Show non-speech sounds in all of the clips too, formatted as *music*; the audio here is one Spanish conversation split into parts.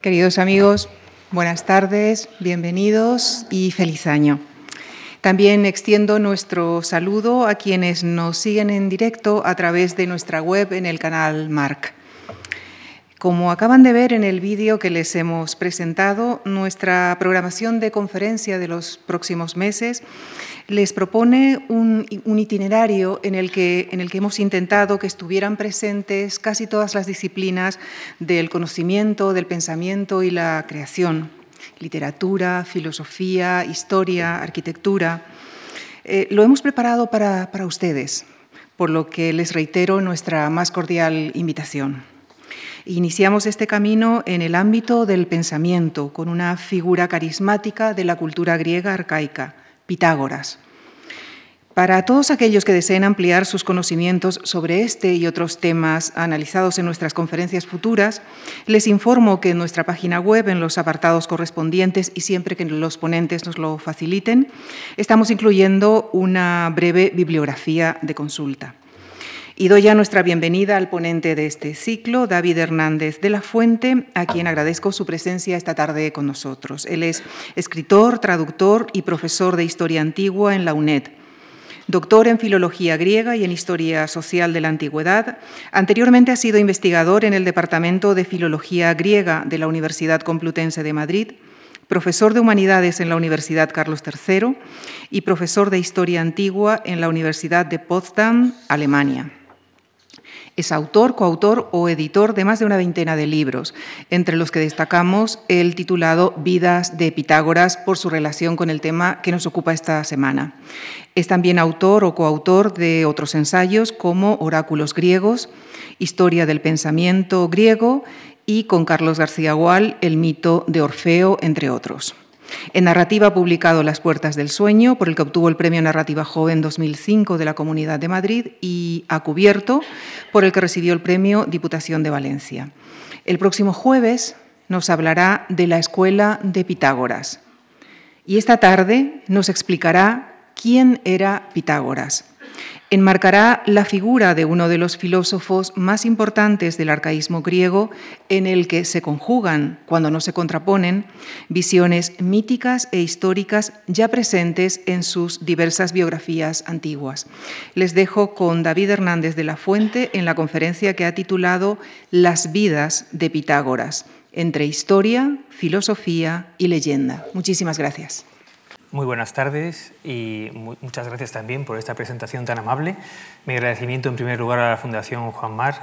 Queridos amigos, buenas tardes, bienvenidos y feliz año. También extiendo nuestro saludo a quienes nos siguen en directo a través de nuestra web en el canal Marc. Como acaban de ver en el vídeo que les hemos presentado, nuestra programación de conferencia de los próximos meses les propone un, itinerario en el, que, en el que hemos intentado que estuvieran presentes casi todas las disciplinas del conocimiento, del pensamiento y la creación, literatura, filosofía, historia, arquitectura. Eh, lo hemos preparado para, para ustedes, por lo que les reitero nuestra más cordial invitación. Iniciamos este camino en el ámbito del pensamiento, con una figura carismática de la cultura griega arcaica, Pitágoras. Para todos aquellos que deseen ampliar sus conocimientos sobre este y otros temas analizados en nuestras conferencias futuras, les informo que en nuestra página web, en los apartados correspondientes y siempre que los ponentes nos lo faciliten, estamos incluyendo una breve bibliografía de consulta. Y doy ya nuestra bienvenida al ponente de este ciclo, David Hernández de la Fuente, a quien agradezco su presencia esta tarde con nosotros. Él es escritor, traductor y profesor de Historia Antigua en la UNED. Doctor en Filología Griega y en Historia Social de la Antigüedad, anteriormente ha sido investigador en el Departamento de Filología Griega de la Universidad Complutense de Madrid, profesor de Humanidades en la Universidad Carlos III y profesor de Historia Antigua en la Universidad de Potsdam, Alemania. Es autor, coautor o editor de más de una veintena de libros, entre los que destacamos el titulado Vidas de Pitágoras por su relación con el tema que nos ocupa esta semana. Es también autor o coautor de otros ensayos como Oráculos griegos, Historia del pensamiento griego y con Carlos García Gual, El mito de Orfeo, entre otros. En narrativa ha publicado Las Puertas del Sueño, por el que obtuvo el Premio Narrativa Joven 2005 de la Comunidad de Madrid, y Ha Cubierto, por el que recibió el Premio Diputación de Valencia. El próximo jueves nos hablará de la Escuela de Pitágoras. Y esta tarde nos explicará quién era Pitágoras enmarcará la figura de uno de los filósofos más importantes del arcaísmo griego en el que se conjugan, cuando no se contraponen, visiones míticas e históricas ya presentes en sus diversas biografías antiguas. Les dejo con David Hernández de la Fuente en la conferencia que ha titulado Las vidas de Pitágoras, entre historia, filosofía y leyenda. Muchísimas gracias. Muy buenas tardes y muchas gracias también por esta presentación tan amable. Mi agradecimiento en primer lugar a la Fundación Juan Marc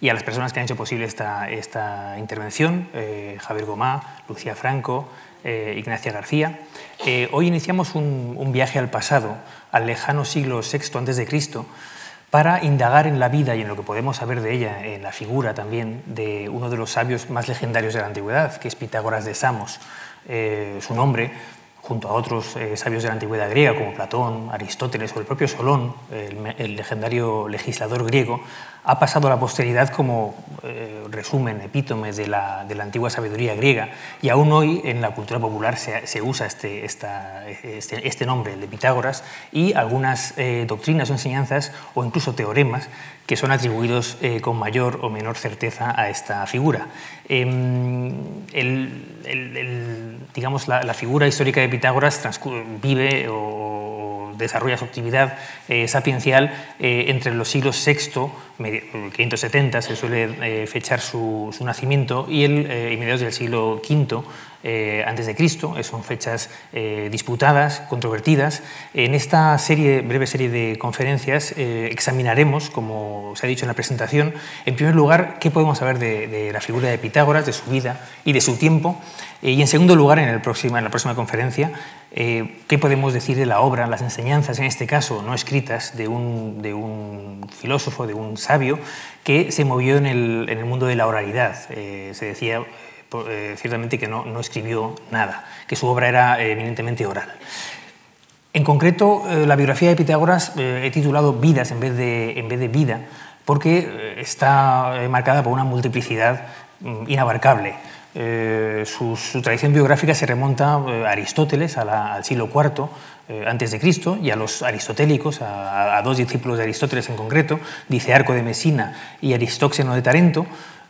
y a las personas que han hecho posible esta, esta intervención, eh, Javier Gomá, Lucía Franco, eh, Ignacia García. Eh, hoy iniciamos un, un, viaje al pasado, al lejano siglo VI a.C., para indagar en la vida y en lo que podemos saber de ella, en la figura también de uno de los sabios más legendarios de la antigüedad, que es Pitágoras de Samos. su nombre junto a otros eh, sabios de la antigüedad griega como Platón, Aristóteles o el propio Solón, el, legendario legislador griego, ha pasado a la posteridad como eh, resumen, epítome de la, de la, antigua sabiduría griega y aún hoy en la cultura popular se, se usa este, este, este, nombre, el de Pitágoras, y algunas eh, doctrinas o enseñanzas o incluso teoremas que son atribuidos con mayor o menor certeza a esta figura. Em, el, digamos, la, la, figura histórica de Pitágoras vive o desarrolla su actividad eh, sapiencial eh, entre los siglos VI, 570 se suele eh, fechar su, su, nacimiento, y, el, y mediados del siglo V eh, antes de Cristo, son fechas eh, disputadas, controvertidas. En esta serie, breve serie de conferencias eh, examinaremos, como se ha dicho en la presentación, en primer lugar, qué podemos saber de, la figura de Pitágoras, de su vida y de su tiempo, y en segundo lugar, en, el en la próxima conferencia, qué podemos decir de la obra, las enseñanzas, en este caso no escritas, de un, de un filósofo, de un sabio, que se movió en el, en el mundo de la oralidad. se decía eh, ciertamente que no, no, escribió nada, que su obra era eh, eminentemente oral. En concreto, eh, la biografía de Pitágoras he titulado Vidas en vez de, en vez de vida, porque está marcada por una multiplicidad mm, inabarcable. Su, tradición biográfica se remonta a Aristóteles, al siglo IV antes de Cristo, y a los aristotélicos, a, a, dos discípulos de Aristóteles en concreto, dice Arco de Mesina y Aristóxeno de Tarento,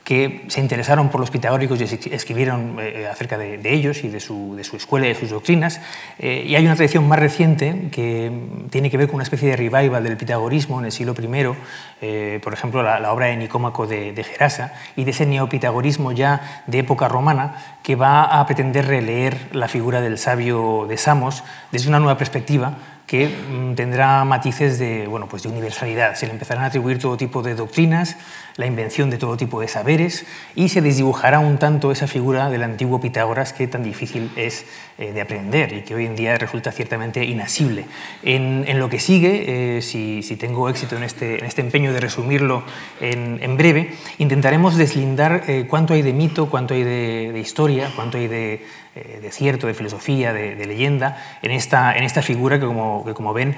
que se interesaron por los pitagóricos y escribieron eh, acerca de, ellos y de su, de su, escuela y de sus doctrinas. Eh, y hay una tradición más reciente que tiene que ver con una especie de revival del pitagorismo en el siglo I, eh, por ejemplo, la, obra de Nicómaco de, de, Gerasa, y de ese neopitagorismo ya de época romana que va a pretender releer la figura del sabio de Samos desde una nueva perspectiva que mm, tendrá matices de, bueno, pues de universalidad. Se le empezarán a atribuir todo tipo de doctrinas, la invención de todo tipo de saberes y se desdibujará un tanto esa figura del antiguo Pitágoras que tan difícil es eh, de aprender y que hoy en día resulta ciertamente inasible. En, lo que sigue, eh, si, tengo éxito en este, en este, empeño de resumirlo en, breve, intentaremos deslindar eh, cuánto hay de mito, cuánto hay de historia, cuánto hay de de cierto, de filosofía, de, leyenda, en esta, en esta figura que, como, que como ven,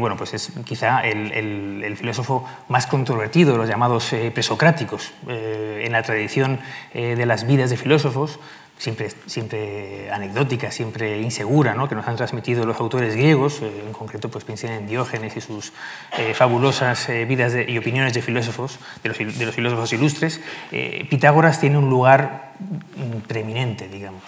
bueno, pues es quizá el, el, filósofo más controvertido de los llamados eh, presocráticos. en la tradición de las vidas de filósofos, siempre, siempre anecdótica, siempre insegura, ¿no? que nos han transmitido los autores griegos, en concreto pues piensen en Diógenes y sus fabulosas vidas y opiniones de filósofos, de los, de los filósofos ilustres, Pitágoras tiene un lugar preeminente, digamos.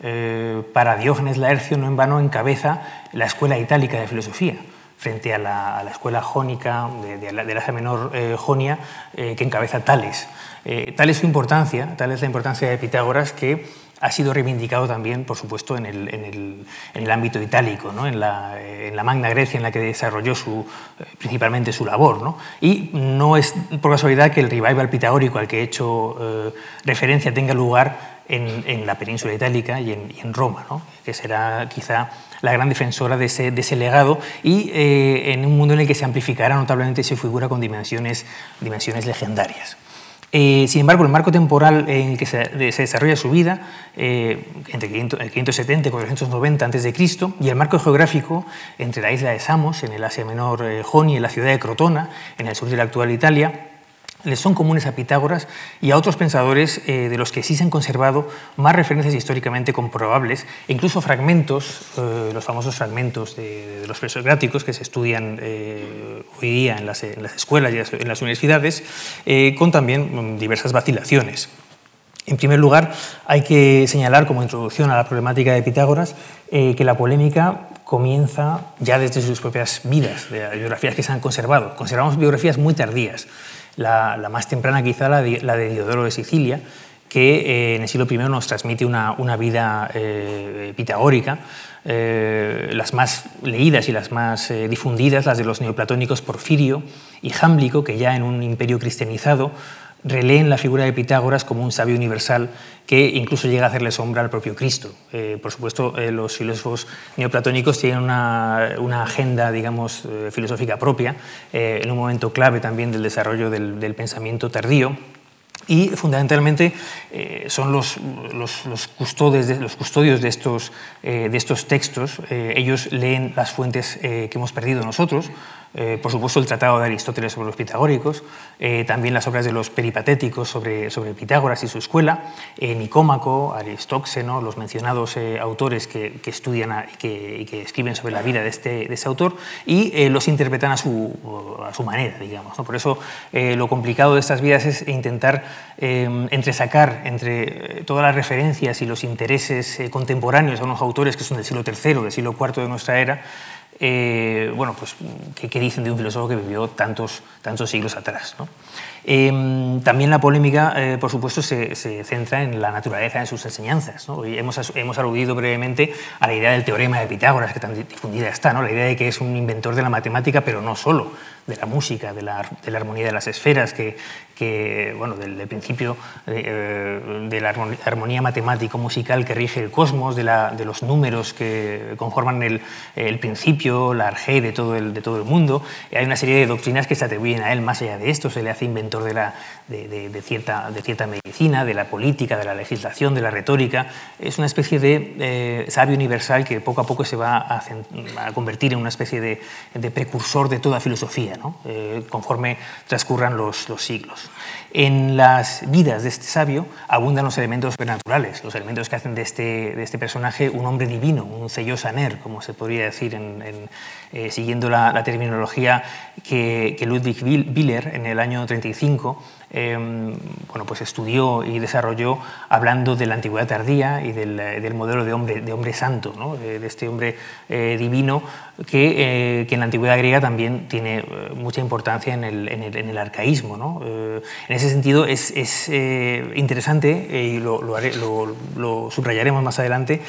Eh, para Diógenes Laercio no en vano encabeza la escuela itálica de filosofía frente a la, escuela jónica de, la, Asia Menor eh, Jonia eh, que encabeza Tales. tal es su importancia, tal es la importancia de Pitágoras que ha sido reivindicado también, por supuesto, en el, ámbito itálico, en, la, Magna Grecia en la que desarrolló su, principalmente su labor. Y no es por casualidad que el revival pitagórico al que he hecho referencia tenga lugar en, la península itálica y en, Roma, que será quizá la gran defensora de ese, legado y eh, en un mundo en el que se amplificará notablemente su figura con dimensiones, dimensiones legendarias. Eh, sin embargo, el marco temporal en el que se, desarrolla su vida, eh, entre 570 y 490 a.C., y el marco geográfico entre la isla de Samos, en el Asia Menor Jonia, y la ciudad de Crotona, en el sur de la actual Italia, les son comunes a Pitágoras y a otros pensadores eh, de los que sí se han conservado más referencias históricamente comprobables, e incluso fragmentos, eh, los famosos fragmentos de, los presocráticos que se estudian eh, hoy día en las, escuelas y en las universidades, con también mm, diversas vacilaciones. En primer lugar, hay que señalar como introducción a la problemática de Pitágoras que la polémica comienza ya desde sus propias vidas, de biografías que se han conservado. Conservamos biografías muy tardías la, más temprana quizá la de, Diodoro de Sicilia, que eh, en el siglo I nos transmite una, vida eh, pitagórica, eh, las más leídas y las más difundidas, las de los neoplatónicos Porfirio y Jámblico, que ya en un imperio cristianizado releen la figura de Pitágoras como un sabio universal que incluso llega a hacerle sombra al propio Cristo. Eh, por supuesto, eh, los filósofos neoplatónicos tienen una, agenda, digamos, eh, filosófica propia, en un momento clave también del desarrollo del, pensamiento tardío, y fundamentalmente son los, custodios de estos textos. ellos leen las fuentes que hemos perdido nosotros, eh, por supuesto, el Tratado de Aristóteles sobre los pitagóricos, eh, también las obras de los peripatéticos sobre, sobre Pitágoras y su escuela, eh, Nicómaco, Aristóxeno, los mencionados autores que, estudian y, que, escriben sobre la vida de este, de ese autor y los interpretan a su, a su manera, digamos. Por eso lo complicado de estas vidas es intentar entresacar entre todas las referencias y los intereses contemporáneos de unos autores que son del siglo III, del siglo IV de nuestra era, eh, bueno, pues, ¿qué, dicen de un filósofo que vivió tantos, tantos siglos atrás? Em, también la polémica, eh, por supuesto, se, centra en la naturaleza de sus enseñanzas. hemos, hemos, aludido brevemente a la idea del teorema de Pitágoras, que tan difundida está, ¿no? la idea de que es un inventor de la matemática, pero no solo de la música, de la, de la armonía de las esferas, que, que bueno, del, principio de, eh, la armonía matemático-musical que rige el cosmos, de, la, de, los números que conforman el, el, principio, la arge de todo el, de todo el mundo. Hay una serie de doctrinas que se atribuyen a él más allá de esto. Se le hace inventor de, la, de, cierta, de cierta medicina, de la política, de la legislación, de la retórica. Es una especie de eh, sabio universal que poco a poco se va a, a convertir en una especie de, precursor de toda filosofía. Eh, conforme transcurran los, siglos. En las vidas de este sabio abundan los elementos supernaturales, los elementos que hacen de este, de este personaje un hombre divino, un sello saner, como se podría decir eh, siguiendo la, terminología que, Ludwig Willer en el año 35 em, bueno, pues estudió y desarrolló hablando de la antigüedad tardía y del, modelo de hombre, de hombre santo, de, este hombre eh, divino que, eh, que, en la antigüedad griega también tiene mucha importancia en el, en el, en el arcaísmo. ¿no? en ese sentido es, es interesante, y lo, lo, lo, subrayaremos más adelante,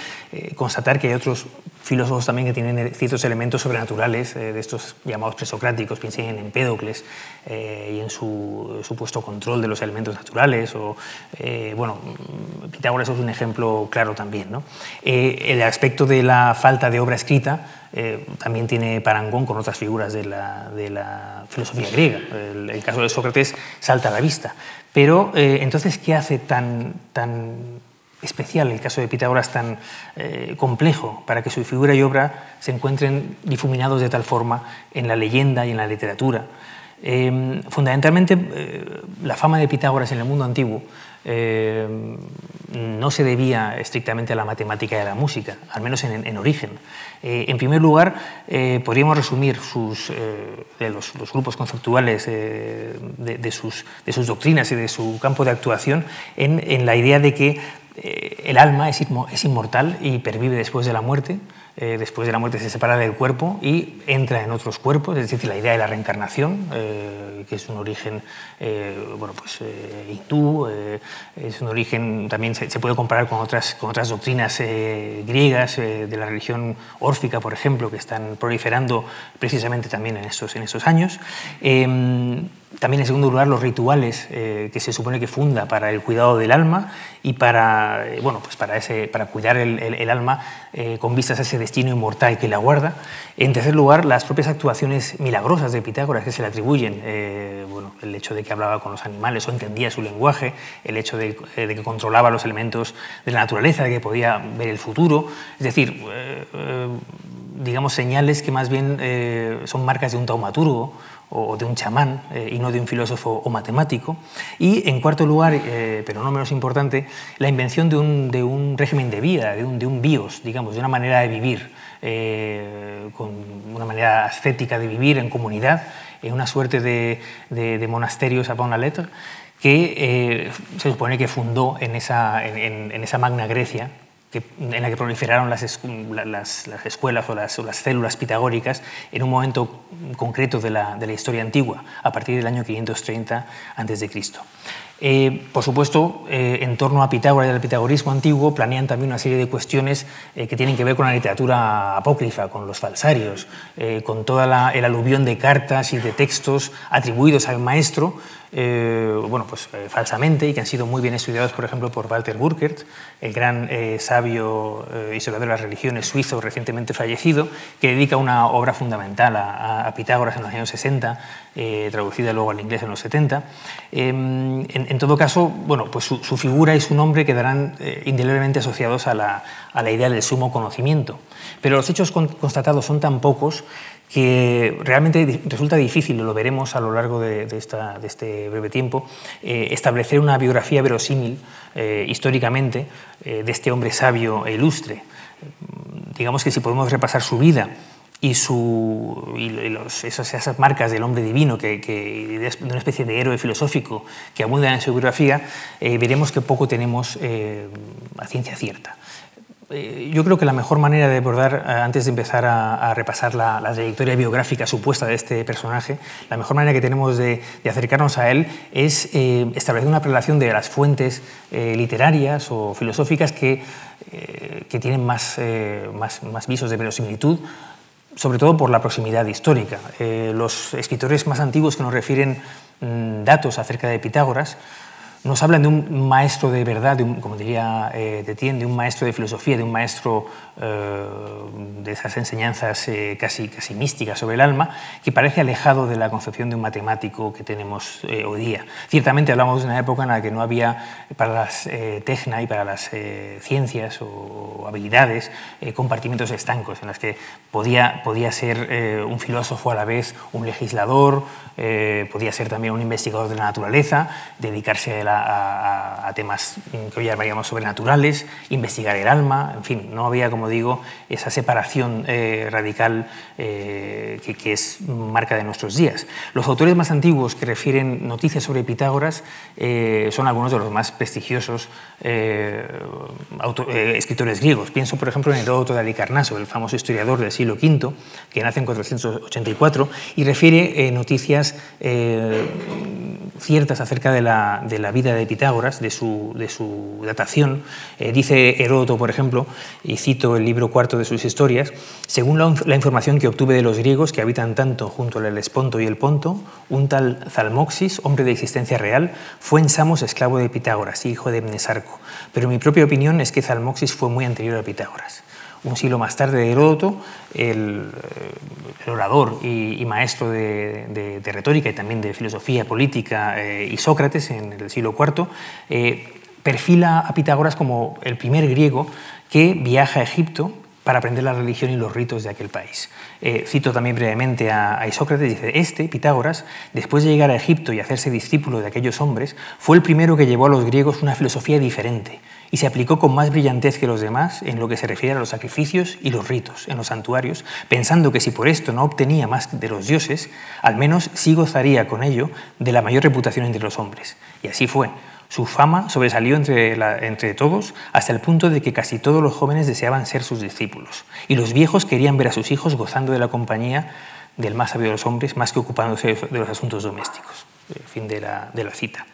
constatar que hay otros filósofos también que tienen ciertos elementos sobrenaturales de estos llamados presocráticos, piensen en Empédocles y en su supuesto control de los elementos naturales. O, eh, bueno, Pitágoras es un ejemplo claro también. ¿no? Eh, el aspecto de la falta de obra escrita eh, también tiene parangón con otras figuras de la, de la filosofía griega. El, caso de Sócrates salta a la vista. Pero entonces, ¿qué hace tan, tan especial el caso de Pitágoras tan complejo para que su figura y obra se encuentren difuminados de tal forma en la leyenda y en la literatura Em, fundamentalmente, eh, la fama de Pitágoras en el mundo antiguo em, no se debía estrictamente a la matemática y a la música, al menos en, origen. Eh, en primer lugar, eh, podríamos resumir sus, de los, grupos conceptuales de, sus, de, sus, doctrinas y de su campo de actuación en, en la idea de que el alma es, es inmortal y pervive después de la muerte eh, después de la muerte se separa del cuerpo y entra en otros cuerpos, es decir, la idea de la reencarnación, eh, que es un origen eh, bueno, pues, hindú, es un origen también se, puede comparar con otras, con otras doctrinas griegas de la religión órfica, por ejemplo, que están proliferando precisamente también en estos, en años. También, en segundo lugar, los rituales eh, que se supone que funda para el cuidado del alma y para, eh, bueno, pues para, ese, para cuidar el, alma eh, con vistas a ese destino inmortal que le aguarda. En tercer lugar, las propias actuaciones milagrosas de Pitágoras que se le atribuyen. bueno, el hecho de que hablaba con los animales o entendía su lenguaje, el hecho de, de, que controlaba los elementos de la naturaleza, de que podía ver el futuro. Es decir, digamos, señales que más bien son marcas de un taumaturgo o de un chamán eh, y no de un filósofo o matemático. Y en cuarto lugar, eh, pero no menos importante, la invención de un, de un régimen de vida, de un, de un, bios, digamos, de una manera de vivir, eh, con una manera ascética de vivir en comunidad, en una suerte de, de, monasterios a la letra, que se supone que fundó en esa, en, en esa Magna Grecia, en la que proliferaron las, escuelas o las, células pitagóricas en un momento concreto de la, historia antigua, a partir del año 530 a.C. Eh, por supuesto, eh, en torno a Pitágoras y al pitagorismo antiguo planean también una serie de cuestiones eh, que tienen que ver con la literatura apócrifa, con los falsarios, con toda el aluvión de cartas y de textos atribuidos al maestro, eh, bueno, pues, eh, falsamente y que han sido muy bien estudiados, por ejemplo, por Walter Burkert, el gran eh, sabio historiador de las religiones suizo recientemente fallecido, que dedica una obra fundamental a, Pitágoras en los años 60, traducida luego al inglés en los 70. Em, en, todo caso, bueno, pues su, figura y su nombre quedarán indeleblemente asociados a la, a la idea del sumo conocimiento. Pero los hechos constatados son tan pocos que realmente resulta difícil, lo veremos a lo largo de, este breve tiempo, eh, establecer una biografía verosímil eh, históricamente eh, de este hombre sabio e ilustre. Digamos que si podemos repasar su vida y, su, esas, marcas del hombre divino, que, de una especie de héroe filosófico que abundan en su biografía, veremos que poco tenemos a ciencia cierta. Eh, yo creo que la mejor manera de abordar, eh, antes de empezar a, repasar la, trayectoria biográfica supuesta de este personaje, la mejor manera que tenemos de, acercarnos a él es eh, establecer una relación de las fuentes literarias o filosóficas que, que tienen más, más, más, visos de verosimilitud, sobre todo por la proximidad histórica. los escritores más antiguos que nos refieren mm, datos acerca de Pitágoras, nos hablan de un maestro de verdad, de un, como diría eh, de un maestro de filosofía, de un maestro eh, de esas enseñanzas eh, casi, casi místicas sobre el alma, que parece alejado de la concepción de un matemático que tenemos eh, hoy día. Ciertamente hablamos de una época en la que no había para las tecna y para las ciencias o habilidades compartimentos estancos, en las que podía, podía ser un filósofo a la vez un legislador, podía ser también un investigador de la naturaleza, dedicarse a la a, temas que hoy llamaríamos sobrenaturales, investigar el alma, en fin, no había, como digo, esa separación eh, radical eh, que, es marca de nuestros días. Los autores más antiguos que refieren noticias sobre Pitágoras eh, son algunos de los más prestigiosos escritores griegos. Pienso, por ejemplo, en Heródoto de Alicarnaso, el famoso historiador del siglo V, que nace en 484 y refiere noticias ciertas acerca de la, de la, vida de Pitágoras, de su, de su datación. Eh, dice Heródoto, por ejemplo, y cito el libro cuarto de sus historias, según la, información que obtuve de los griegos que habitan tanto junto al Helesponto y el Ponto, un tal Zalmoxis, hombre de existencia real, fue en Samos esclavo de Pitágoras, hijo de Mnesarco, pero mi propia opinión es que Zalmoxis fue muy anterior a Pitágoras un siglo más tarde de Heródoto, el, eh, orador y, maestro de, retórica y también de filosofía política, eh, y Sócrates en el siglo IV, eh, perfila a Pitágoras como el primer griego que viaja a Egipto para aprender la religión y los ritos de aquel país. cito también brevemente a, a, Isócrates, dice, este, Pitágoras, después de llegar a Egipto y hacerse discípulo de aquellos hombres, fue el primero que llevó a los griegos una filosofía diferente, y se aplicó con más brillantez que los demás en lo que se refiere a los sacrificios y los ritos en los santuarios, pensando que si por esto no obtenía más de los dioses, al menos sí gozaría con ello de la mayor reputación entre los hombres. Y así fue. Su fama sobresalió entre, entre todos hasta el punto de que casi todos los jóvenes deseaban ser sus discípulos, y los viejos querían ver a sus hijos gozando de la compañía del más sabio de los hombres más que ocupándose de los asuntos domésticos. Fin de la, de la cita.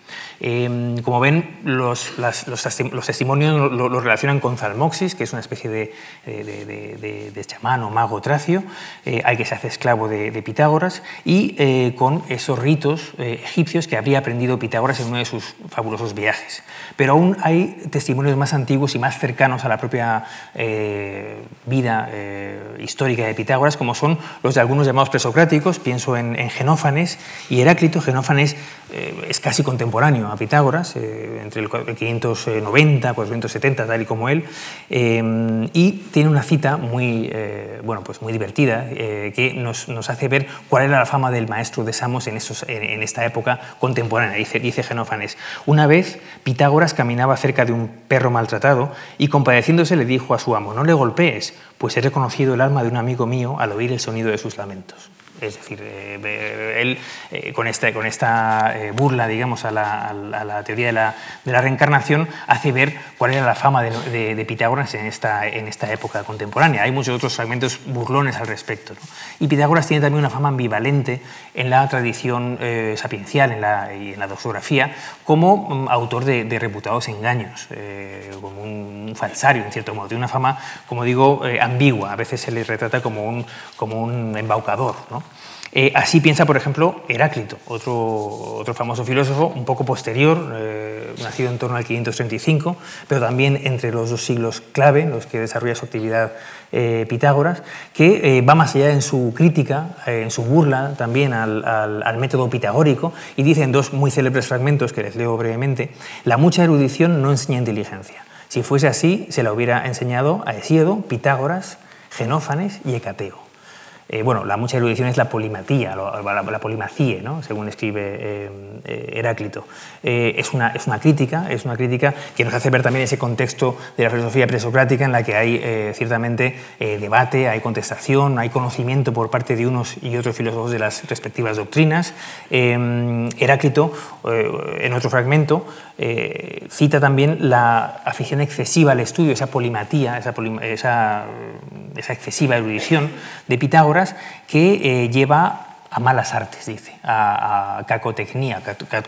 Em, como ven, los, los, testimonios lo, relacionan con Zalmoxis, que es una especie de, de, chamán o mago tracio, eh, al que se hace esclavo de, Pitágoras, y eh, con esos ritos eh, egipcios que habría aprendido Pitágoras en uno de sus fabulosos viajes. Pero aún hay testimonios más antiguos y más cercanos a la propia vida histórica de Pitágoras, como son los de algunos llamados presocráticos, pienso en, en Genófanes y Heráclito. Genófanes es casi contemporáneo a Pitágoras, eh, entre el 590 470, tal y como él, eh, y tiene una cita muy, eh, bueno, pues muy divertida que nos, nos, hace ver cuál era la fama del maestro de Samos en, esos, en, esta época contemporánea. Dice, dice Genófanes, una vez Pitágoras caminaba cerca de un perro maltratado y compadeciéndose le dijo a su amo, no le golpees, pues he reconocido el alma de un amigo mío al oír el sonido de sus lamentos. Es decir, eh, él eh, con, este, con esta eh, burla, digamos, a la, teoría de la, reencarnación, hace ver cuál era la fama de, Pitágoras en esta, en esta época contemporánea. Hay muchos otros fragmentos burlones al respecto. Y Pitágoras tiene también una fama ambivalente en la tradición sapiencial en la, y en la doxografía como mm, autor de, reputados engaños, como un, falsario, en cierto modo. Tiene una fama, como digo, ambigua. A veces se le retrata como un, como un embaucador. ¿no? Eh, así piensa, por ejemplo, Heráclito, otro, otro famoso filósofo un poco posterior, eh, nacido en torno al 535, pero también entre los dos siglos clave en los que desarrolla su actividad eh, Pitágoras, que va más allá en su crítica, en su burla también al, al, método pitagórico, y dice en dos muy célebres fragmentos que les leo brevemente, la mucha erudición no enseña inteligencia. Si fuese así, se la hubiera enseñado a Hesíodo, Pitágoras, Genófanes y Hecateo. Eh, bueno, la mucha erudición es la polimatía, la, polimacie, ¿no? según escribe eh, eh, Heráclito. es, una, es una crítica, es una crítica que nos hace ver también ese contexto de la filosofía presocrática en la que hay ciertamente debate, hay contestación, hay conocimiento por parte de unos y otros filósofos de las respectivas doctrinas. Heráclito, en otro fragmento, cita también la afición excesiva al estudio, esa polimatía, esa, esa excesiva erudición de Pitágoras, que eh, lleva a malas artes, dice, a, cacotecnia,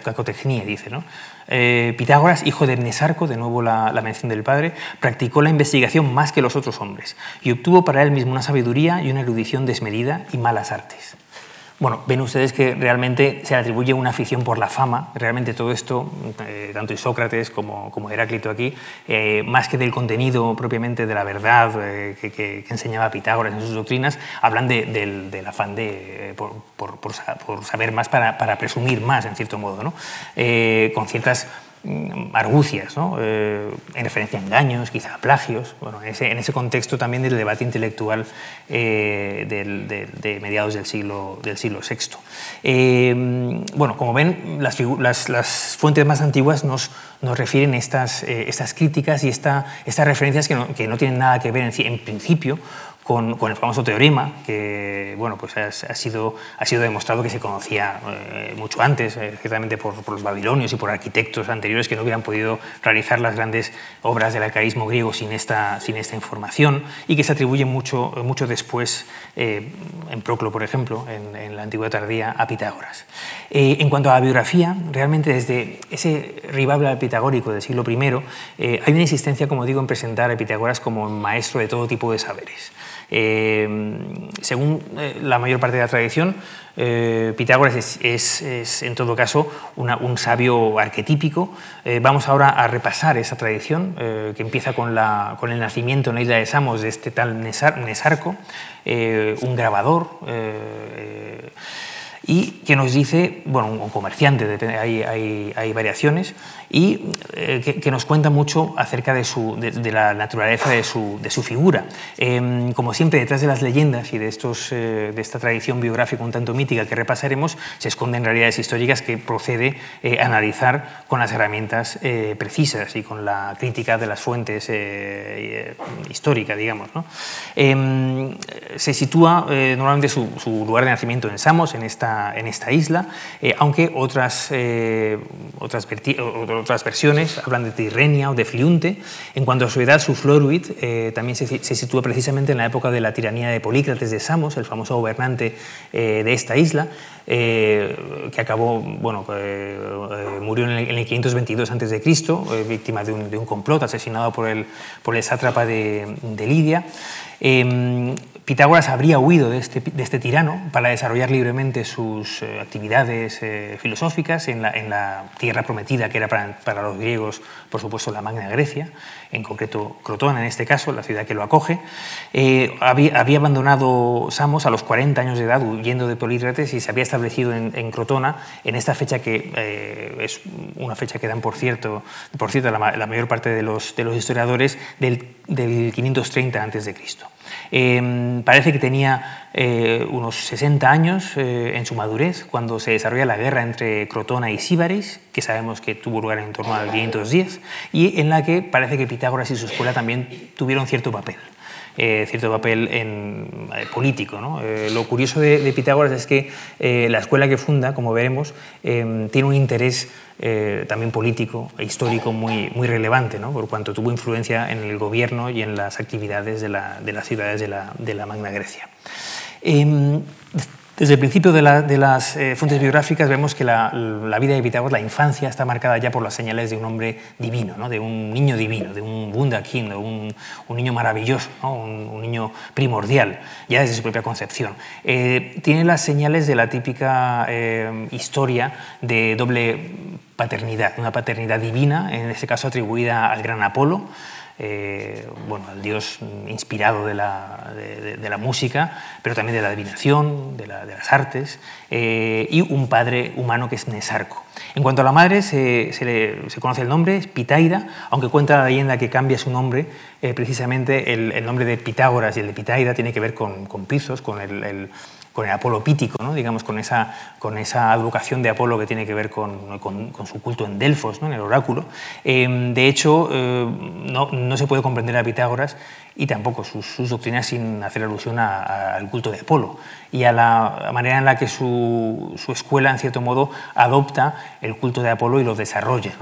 cacotecnia, dice. ¿no? Eh, Pitágoras, hijo de Mnesarco, de nuevo la, mención del padre, practicó la investigación más que los otros hombres y obtuvo para él mismo una sabiduría y una erudición desmedida y malas artes. Bueno, ven ustedes que realmente se le atribuye una afición por la fama. Realmente todo esto, eh, tanto Isócrates como, como Heráclito aquí, eh, más que del contenido propiamente de la verdad eh, que, enseñaba Pitágoras en sus doctrinas, hablan del, afán de, por, saber más para, presumir más, en cierto modo, ¿no? con ciertas mm, argucias, en referencia a engaños, quizá a plagios, bueno, en, ese, contexto también del debate intelectual de, mediados del siglo, del siglo VI. bueno, como ven, las, fuentes más antiguas nos, nos refieren estas, estas críticas y esta, estas referencias que no, que no, tienen nada que ver en principio con, el famoso teorema, que bueno, pues ha, sido, ha sido demostrado que se conocía eh, mucho antes, eh, ciertamente por, los babilonios y por arquitectos anteriores que no hubieran podido realizar las grandes obras del arcaísmo griego sin esta, sin esta información, y que se atribuye mucho, mucho después, eh, en Proclo, por ejemplo, en, la antigua tardía, a Pitágoras. en cuanto a la biografía, realmente desde ese rival pitagórico del siglo I, hay una insistencia, como digo, en presentar a Pitágoras como maestro de todo tipo de saberes. Eh, según eh, la mayor parte de la tradición, eh, Pitágoras es, en todo caso un sabio arquetípico. vamos ahora a repasar esa tradición que empieza con, la, con, el nacimiento en la isla de Samos de este tal Nesarco, un grabador y que nos dice, bueno, un comerciante, hay, hay, hay variaciones, y eh, que, nos cuenta mucho acerca de, su, de, la naturaleza de su, de su figura. Em, como siempre, detrás de las leyendas y de, estos, eh, de esta tradición biográfica un tanto mítica que repasaremos, se esconden realidades históricas que procede eh, analizar con las herramientas precisas y con la crítica de las fuentes históricas, digamos. ¿no? Em, se sitúa normalmente su, su, lugar de nacimiento en Samos, en esta, en esta isla, aunque otras, otras, otras versiones hablan de Tirrenia o de Fliunte. En cuanto a su edad, su Floruit eh, también se, sitúa precisamente en la época de la tiranía de Polícrates de Samos, el famoso gobernante eh, de esta isla, eh, que acabó, bueno, murió en el, 522 a.C., víctima de un, de un, complot, asesinado por el, por el sátrapa de, de Lidia. Pitágoras habría huido de este, de este, tirano para desarrollar libremente sus eh, actividades eh, filosóficas en la, tierra prometida que era para, los griegos, por supuesto, la Magna Grecia, en concreto Crotona en este caso, la ciudad que lo acoge. Eh, había, abandonado Samos a los 40 años de edad huyendo de Polícrates y se había establecido en, Crotona en esta fecha que es una fecha que dan por cierto, por cierto la, mayor parte de los, de los historiadores del, del 530 a.C. Em, parece que tenía eh, unos 60 años eh, en su madurez cuando se desarrolla la guerra entre Crotona y Síbaris, que sabemos que tuvo lugar en torno al 510, y en la que parece que Pitágoras y su escuela también tuvieron cierto papel. Eh, cierto papel en, político. lo curioso de, Pitágoras es que la escuela que funda, como veremos, em, tiene un interés eh, también político e histórico muy, muy relevante, ¿no? por cuanto tuvo influencia en el gobierno y en las actividades de, la, de las ciudades de la, de la Magna Grecia. Desde el principio de, las eh, fuentes biográficas vemos que la, vida de Pitágoras, la infancia, está marcada ya por las señales de un hombre divino, ¿no? de un niño divino, de un Wunderkind, de un, niño maravilloso, un, niño primordial, ya desde su propia concepción. Eh, tiene las señales de la típica eh, historia de doble paternidad, una paternidad divina, en este caso atribuida al gran Apolo, eh, bueno, al dios inspirado de la, de, la, música, pero también de la adivinación, de, las artes, eh, y un padre humano que es Nesarco. En cuanto a la madre, se, se, conoce el nombre, es Pitaida, aunque cuenta la leyenda que cambia su nombre, eh, precisamente el, nombre de Pitágoras y el de Pitaida tiene que ver con, con Pizos, con el con el Apolo pítico, ¿no? digamos, con esa, con esa advocación de Apolo que tiene que ver con, con, su culto en Delfos, ¿no? en el oráculo. Em, de hecho, eh, no, no, se puede comprender a Pitágoras y tampoco sus, doctrinas sin hacer alusión al culto de Apolo y a la manera en la que su, su, escuela, en cierto modo, adopta el culto de Apolo y lo desarrolla.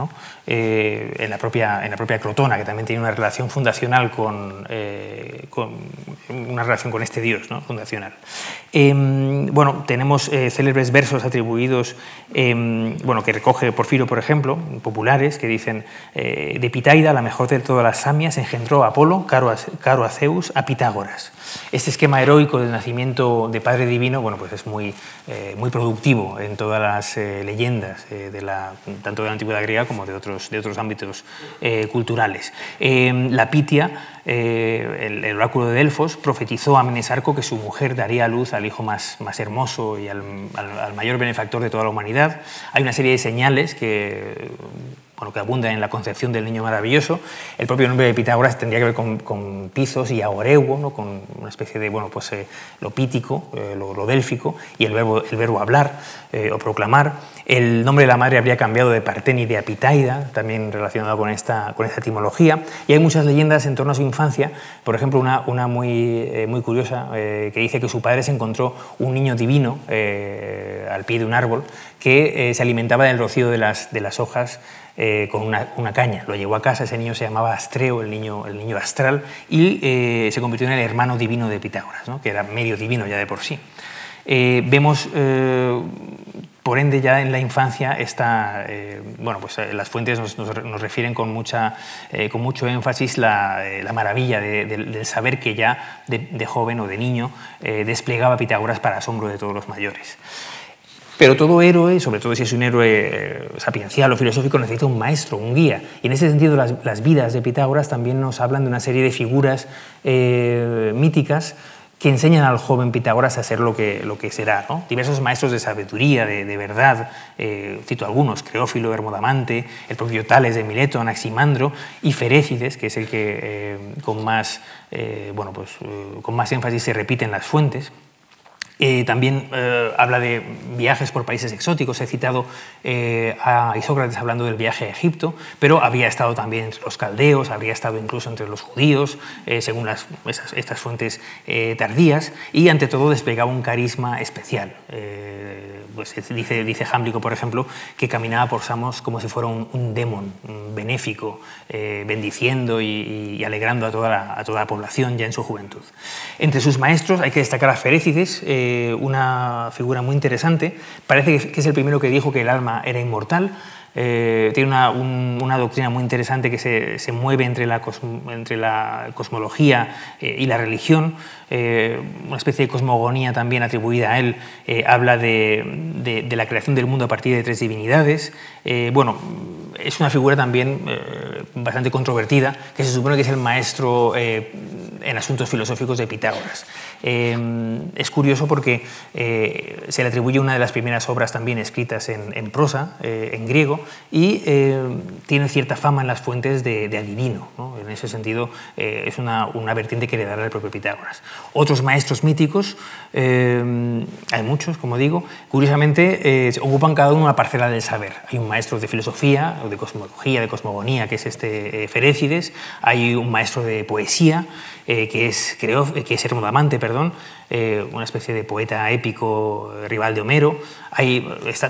Eh, en, la propia, en la propia Crotona, que también tiene una relación fundacional con, eh, con una relación con este dios ¿no? fundacional. Em, bueno, tenemos eh, célebres versos atribuidos, em, bueno, que recoge Porfiro, por ejemplo, populares, que dicen, de Pitaida, la mejor de todas las samias, engendró a Apolo, caro a, caro a Zeus, a Pitágoras. Este esquema heroico del nacimiento de Padre Divino bueno, pues es muy, eh, muy productivo en todas las eh, leyendas, eh, de la, tanto de la antigüedad griega como de otros, de otros ámbitos culturales. la Pitia, el, oráculo de Delfos, profetizó a Menesarco que su mujer daría a luz al hijo más, más hermoso y al, al mayor benefactor de toda la humanidad. Hay una serie de señales que bueno, que abunda en la concepción del niño maravilloso. El propio nombre de Pitágoras tendría que ver con, con Pizos y Aoreuo, ¿no? con una especie de bueno, pues, eh, lo pítico, eh, lo, lo, y el verbo, el verbo hablar eh, o proclamar. El nombre de la madre habría cambiado de Parteni de Apitaida, también relacionado con esta, con esta etimología. Y hay muchas leyendas en torno a su infancia, por ejemplo, una, una muy, muy curiosa que dice que su padre se encontró un niño divino al pie de un árbol que se alimentaba del rocío de las, de las hojas eh, con una, caña. Lo llevó a casa, ese niño se llamaba Astreo, el niño, el niño astral, y eh, se convirtió en el hermano divino de Pitágoras, que era medio divino ya de por sí. Eh, vemos, por ende, ya en la infancia, esta, bueno, pues, las fuentes nos, nos, refieren con, mucha, con mucho énfasis la, la maravilla del saber que ya de, de, joven o de niño desplegaba Pitágoras para asombro de todos los mayores. Pero todo héroe, sobre todo si es un héroe eh, sapiencial o filosófico, necesita un maestro, un guía. Y en ese sentido las, vidas de Pitágoras también nos hablan de una serie de figuras eh, míticas que enseñan al joven Pitágoras a ser lo que, lo que será. Diversos maestros de sabiduría, de, verdad, eh, cito algunos, Creófilo, Hermodamante, el propio Tales de Mileto, Anaximandro y Ferécides, que es el que con, más, bueno, pues, con más énfasis se repite en las fuentes. Eh, también eh, habla de viajes por países exóticos. He citado eh, a Isócrates hablando del viaje a Egipto, pero había estado también entre los caldeos, habría estado incluso entre los judíos, según estas fuentes tardías, y ante todo desplegaba un carisma especial. Pues dice, dice por ejemplo, que caminaba por Samos como si fuera un, un demon benéfico, bendiciendo y, alegrando a toda, la, a toda la población ya en su juventud. Entre sus maestros hay que destacar a Ferécides, una figura muy interesante. Parece que es el primero que dijo que el alma era inmortal. Eh, tiene una, doctrina muy interesante que se, mueve entre la, entre la cosmología eh, y la religión, eh, una especie de cosmogonía también atribuida a él, habla de, de, la creación del mundo a partir de tres divinidades. bueno, es una figura también bastante controvertida, que se supone que es el maestro en asuntos filosóficos de Pitágoras. Em, es curioso porque eh, se le atribuye una de las primeras obras también escritas en, prosa, eh, en griego, y em, tiene cierta fama en las fuentes de, adivino. En ese sentido, eh, es una, vertiente que le dará el propio Pitágoras. Otros maestros míticos, em, hay muchos, como digo, curiosamente ocupan cada uno una parcela del saber. Hay un maestro de filosofía, o de cosmología, de cosmogonía, que es este Ferécides, hay un maestro de poesía, que es, creo, que es Hermodamante, perdón, eh, una especie de poeta épico eh, rival de Homero. Hay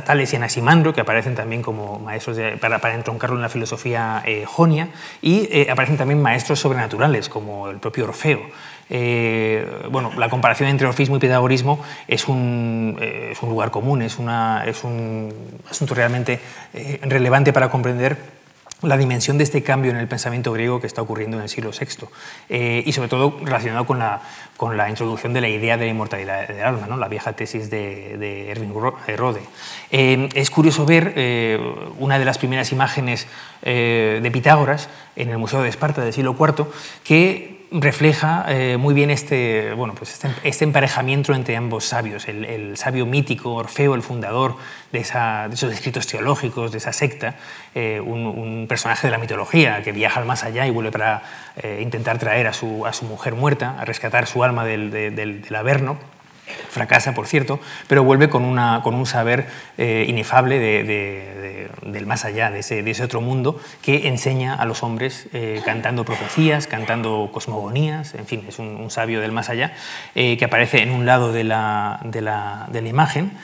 Tales y Anaximandro, que aparecen también como maestros para, para, entroncarlo en la filosofía eh, jonia, y aparecen también maestros sobrenaturales, como el propio Orfeo. bueno, la comparación entre orfismo y pedagogismo es un, es un lugar común, es, una, es un asunto realmente relevante para comprender la dimensión de este cambio en el pensamiento griego que está ocurriendo en el siglo VI eh, y sobre todo relacionado con la, con la introducción de la idea de la inmortalidad del alma, ¿no? la vieja tesis de, Erwin Rode. Eh, es curioso ver eh, una de las primeras imágenes de Pitágoras en el Museo de Esparta del siglo IV que refleja eh, muy bien este, bueno, pues este, este emparejamiento entre ambos sabios, el, sabio mítico, Orfeo, el fundador de, esos escritos teológicos, de esa secta, eh, un, personaje de la mitología que viaja al más allá y vuelve para eh, intentar traer a su, a su, mujer muerta, a rescatar su alma del, del Averno fracasa, por cierto, pero vuelve con, una, con un saber eh, inefable del más allá, de ese, de ese, otro mundo, que enseña a los hombres eh, cantando profecías, cantando cosmogonías, en fin, es un, sabio del más allá, eh, que aparece en un lado de la, la, la imagen.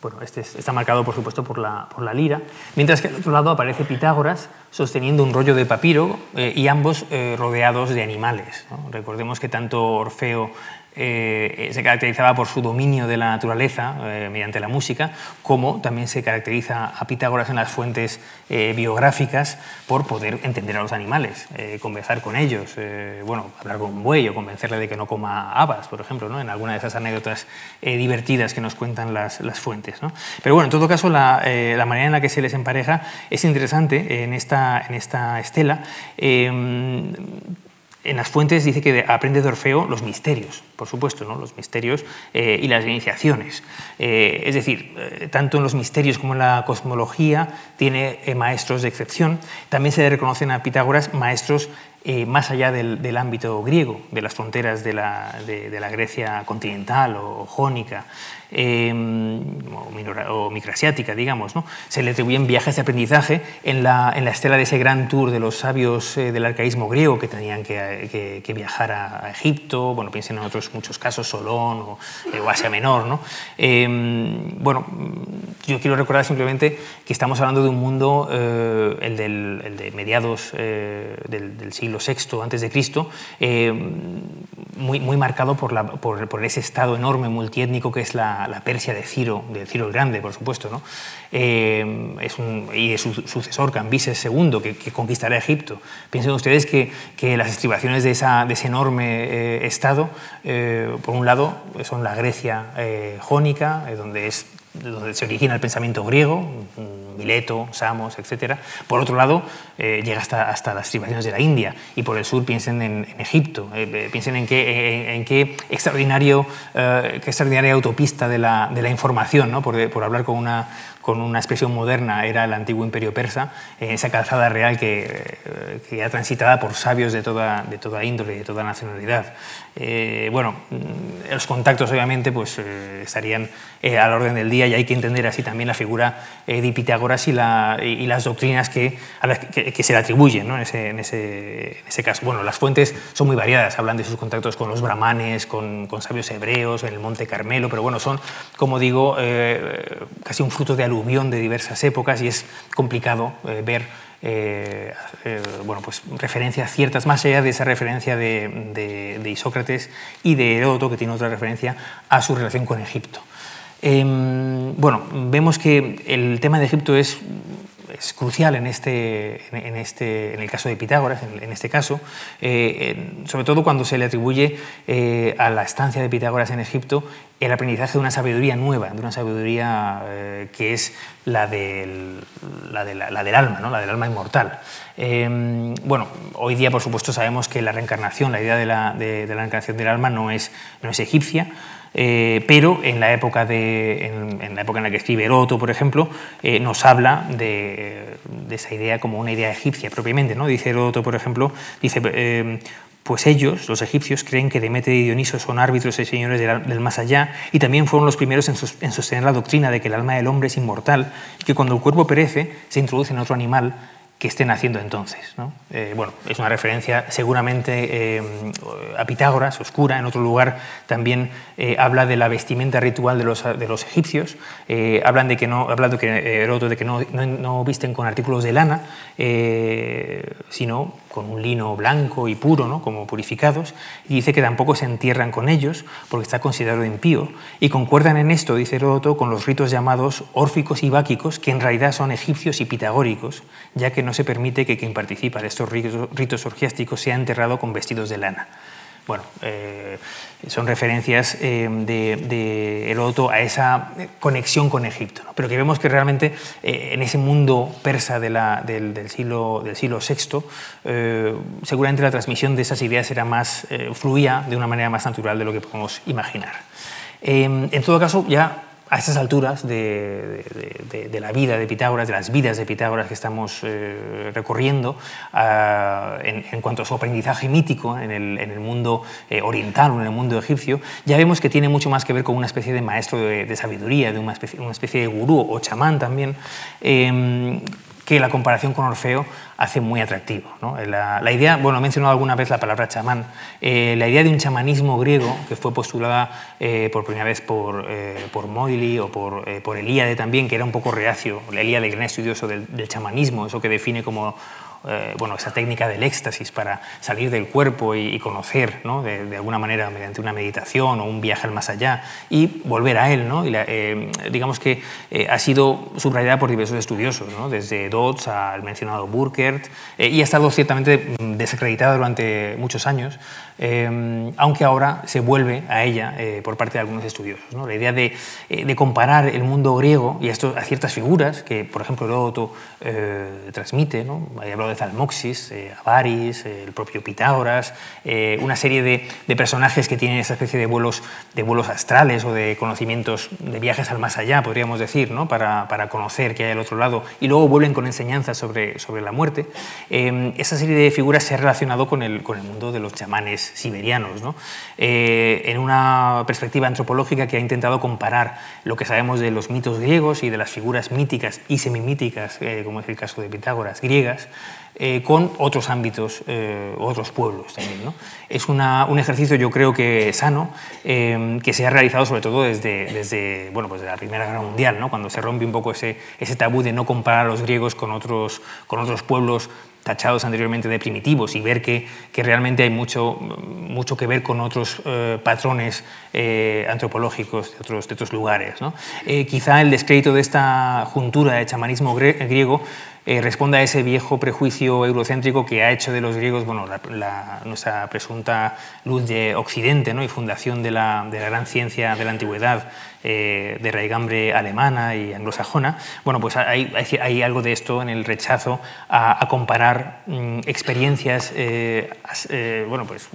bueno, este está marcado, por supuesto, por la, por la lira, mientras que al otro lado aparece Pitágoras sosteniendo un rollo de papiro y ambos rodeados de animales. Recordemos que tanto Orfeo eh, se caracterizaba por su dominio de la naturaleza eh, mediante la música, como también se caracteriza a Pitágoras en las fuentes eh, biográficas por poder entender a los animales, conversar con ellos, bueno, hablar con un buey o convencerle de que no coma habas, por ejemplo, ¿no? en alguna de esas anécdotas divertidas que nos cuentan las, las fuentes. ¿no? Pero bueno, en todo caso, la, la, manera en la que se les empareja es interesante en esta, en esta estela en las fuentes dice que aprende de Orfeo los misterios, por supuesto, ¿no? los misterios eh, y las iniciaciones. Eh, es decir, eh, tanto en los misterios como en la cosmología tiene maestros de excepción. También se le reconocen a Pitágoras maestros más allá del, ámbito griego, de las fronteras de la, de la Grecia continental o jónica. Em, o, microasiática, digamos. ¿no? Se le atribuyen viajes de aprendizaje en la, estela de ese gran tour de los sabios eh, del arcaísmo griego que tenían que, viajar a, Egipto, bueno, piensen en otros muchos casos, Solón o, eh, Asia Menor. ¿no? Em, bueno, yo quiero recordar simplemente que estamos hablando de un mundo, eh, el, del, el, de mediados del, del, siglo VI antes de Cristo, em, muy, marcado por, por ese estado enorme multiétnico que es la, la, Persia de Ciro, de Ciro el Grande, por supuesto, ¿no? Eh, es un, y de su sucesor, Cambises II, que, conquistará Egipto. Piensen ustedes que, que las estribaciones de, esa, de ese enorme eh, estado, eh, por un lado, son la Grecia jónica, donde es donde se origina el pensamiento griego, Mileto, Samos, etc. Por otro lado, eh, llega hasta, hasta las civilizaciones de la India y por el sur piensen en, Egipto, eh, eh, piensen en qué, en, qué, extraordinario, qué extraordinaria autopista de la, de la información, ¿no? por, por hablar con una, con una expresión moderna, era el antiguo imperio persa, esa calzada real que, que era transitada por sabios de toda, de toda índole, de toda nacionalidad. bueno, mm, los contactos obviamente pues, estarían a la orden del día y hay que entender así también la figura de Pitágoras y, la, y, las doctrinas que, que, se le atribuyen ¿no? en, ese, en, ese, en, ese, caso. Bueno, las fuentes son muy variadas, hablan de sus contactos con los brahmanes, con, con sabios hebreos, en el Monte Carmelo, pero bueno, son, como digo, eh, casi un fruto de aluvión de diversas épocas y es complicado eh, ver eh, bueno, pues referencias ciertas, más allá de esa referencia de, de, de, Isócrates y de Heródoto, que tiene otra referencia a su relación con Egipto. Em, bueno, vemos que el tema de Egipto es, es crucial en, este, en, este, en el caso de Pitágoras, en, este caso, eh, sobre todo cuando se le atribuye eh, a la estancia de Pitágoras en Egipto el aprendizaje de una sabiduría nueva, de una sabiduría eh, que es la del, la, de la, del alma, ¿no? la del alma inmortal. Em, bueno, hoy día, por supuesto, sabemos que la reencarnación, la idea de la, de, de la reencarnación del alma no es, no es egipcia, eh, pero en la, época en, la que escribe Heroto, por ejemplo, eh, nos habla de, esa idea como una idea egipcia propiamente. ¿no? Dice Heroto, por ejemplo, dice, eh, pues ellos, los egipcios, creen que Demeter y Dioniso son árbitros y señores del, más allá y también fueron los primeros en sostener la doctrina de que el alma del hombre es inmortal y que cuando el cuerpo perece se introduce en otro animal que estén haciendo entonces. Eh, bueno, es una referencia seguramente eh, a Pitágoras, oscura, en otro lugar también eh, habla de la vestimenta ritual de los, de los egipcios, hablan de que no, hablando que, de que no, no, visten con artículos de lana, sino con un lino blanco y puro, ¿no? como purificados, y dice que tampoco se entierran con ellos porque está considerado impío, y concuerdan en esto, dice Heródoto, con los ritos llamados órficos y báquicos, que en realidad son egipcios y pitagóricos, ya que no se permite que quien participa de estos ritos orgiásticos sea enterrado con vestidos de lana. Bueno, eh, son referencias eh, de, Heródoto a esa conexión con Egipto, pero que vemos que realmente eh, en ese mundo persa del, siglo, del siglo VI, seguramente la transmisión de esas ideas era más, fluía de una manera más natural de lo que podemos imaginar. en todo caso, ya a estas alturas de, la vida de Pitágoras, de las vidas de Pitágoras que estamos eh, recorriendo, ah, en, cuanto a su aprendizaje mítico en el, mundo eh, oriental o en el mundo egipcio, ya vemos que tiene mucho más que ver con una especie de maestro de, sabiduría, de una especie, una especie, de gurú o chamán también, em, que la comparación con Orfeo hace muy atractivo. La, idea, bueno, he mencionado alguna vez la palabra chamán, eh, la idea de un chamanismo griego que fue postulada eh, por primera vez por, eh, por Moily o por, por Elíade también, que era un poco reacio, Elíade, el gran estudioso del, del chamanismo, eso que define como eh, bueno, esa técnica del éxtasis para salir del cuerpo y, conocer ¿no? de, alguna manera mediante una meditación o un viaje al más allá y volver a él. ¿no? Eh, digamos que eh, ha sido subrayada por diversos estudiosos, ¿no? desde Dodds al mencionado Burkert, y ha estado ciertamente mm, desacreditada durante muchos años, aunque ahora se vuelve a ella por parte de algunos estudiosos. ¿no? La idea de, de, comparar el mundo griego y esto, a ciertas figuras que, por ejemplo, Heródoto transmite, ¿no? hablado de Zalmoxis, Avaris, el propio Pitágoras, una serie de, personajes que tienen esa especie de vuelos, de vuelos astrales o de conocimientos, de viajes al más allá, podríamos decir, ¿no? para, para conocer qué hay al otro lado, y luego vuelven con enseñanzas sobre, sobre la muerte. esa serie de figuras se ha relacionado con el, con el mundo de los chamanes siberianos, ¿no? en una perspectiva antropológica que ha intentado comparar lo que sabemos de los mitos griegos y de las figuras míticas y semimíticas, eh, como es el caso de Pitágoras, griegas, eh, con otros ámbitos, eh, otros pueblos también. ¿no? Es un ejercicio, yo creo que sano, que se ha realizado sobre todo desde, desde, bueno, pues la Primera Guerra Mundial, ¿no? cuando se rompe un poco ese, ese tabú de no comparar a los griegos con otros, con otros pueblos tachados anteriormente de primitivos y ver que, que realmente hay mucho, mucho que ver con otros eh, patrones eh, antropológicos de otros, de otros lugares. ¿no? Eh, quizá el descrédito de esta juntura de chamanismo griego responda a ese viejo prejuicio eurocéntrico que ha hecho de los griegos bueno, nuestra presunta luz de Occidente ¿no? y fundación de la, de la gran ciencia de la antigüedad eh, de raigambre alemana y anglosajona, bueno, pues hay, algo de esto en el rechazo a, comparar mm, experiencias eh, eh, bueno, pues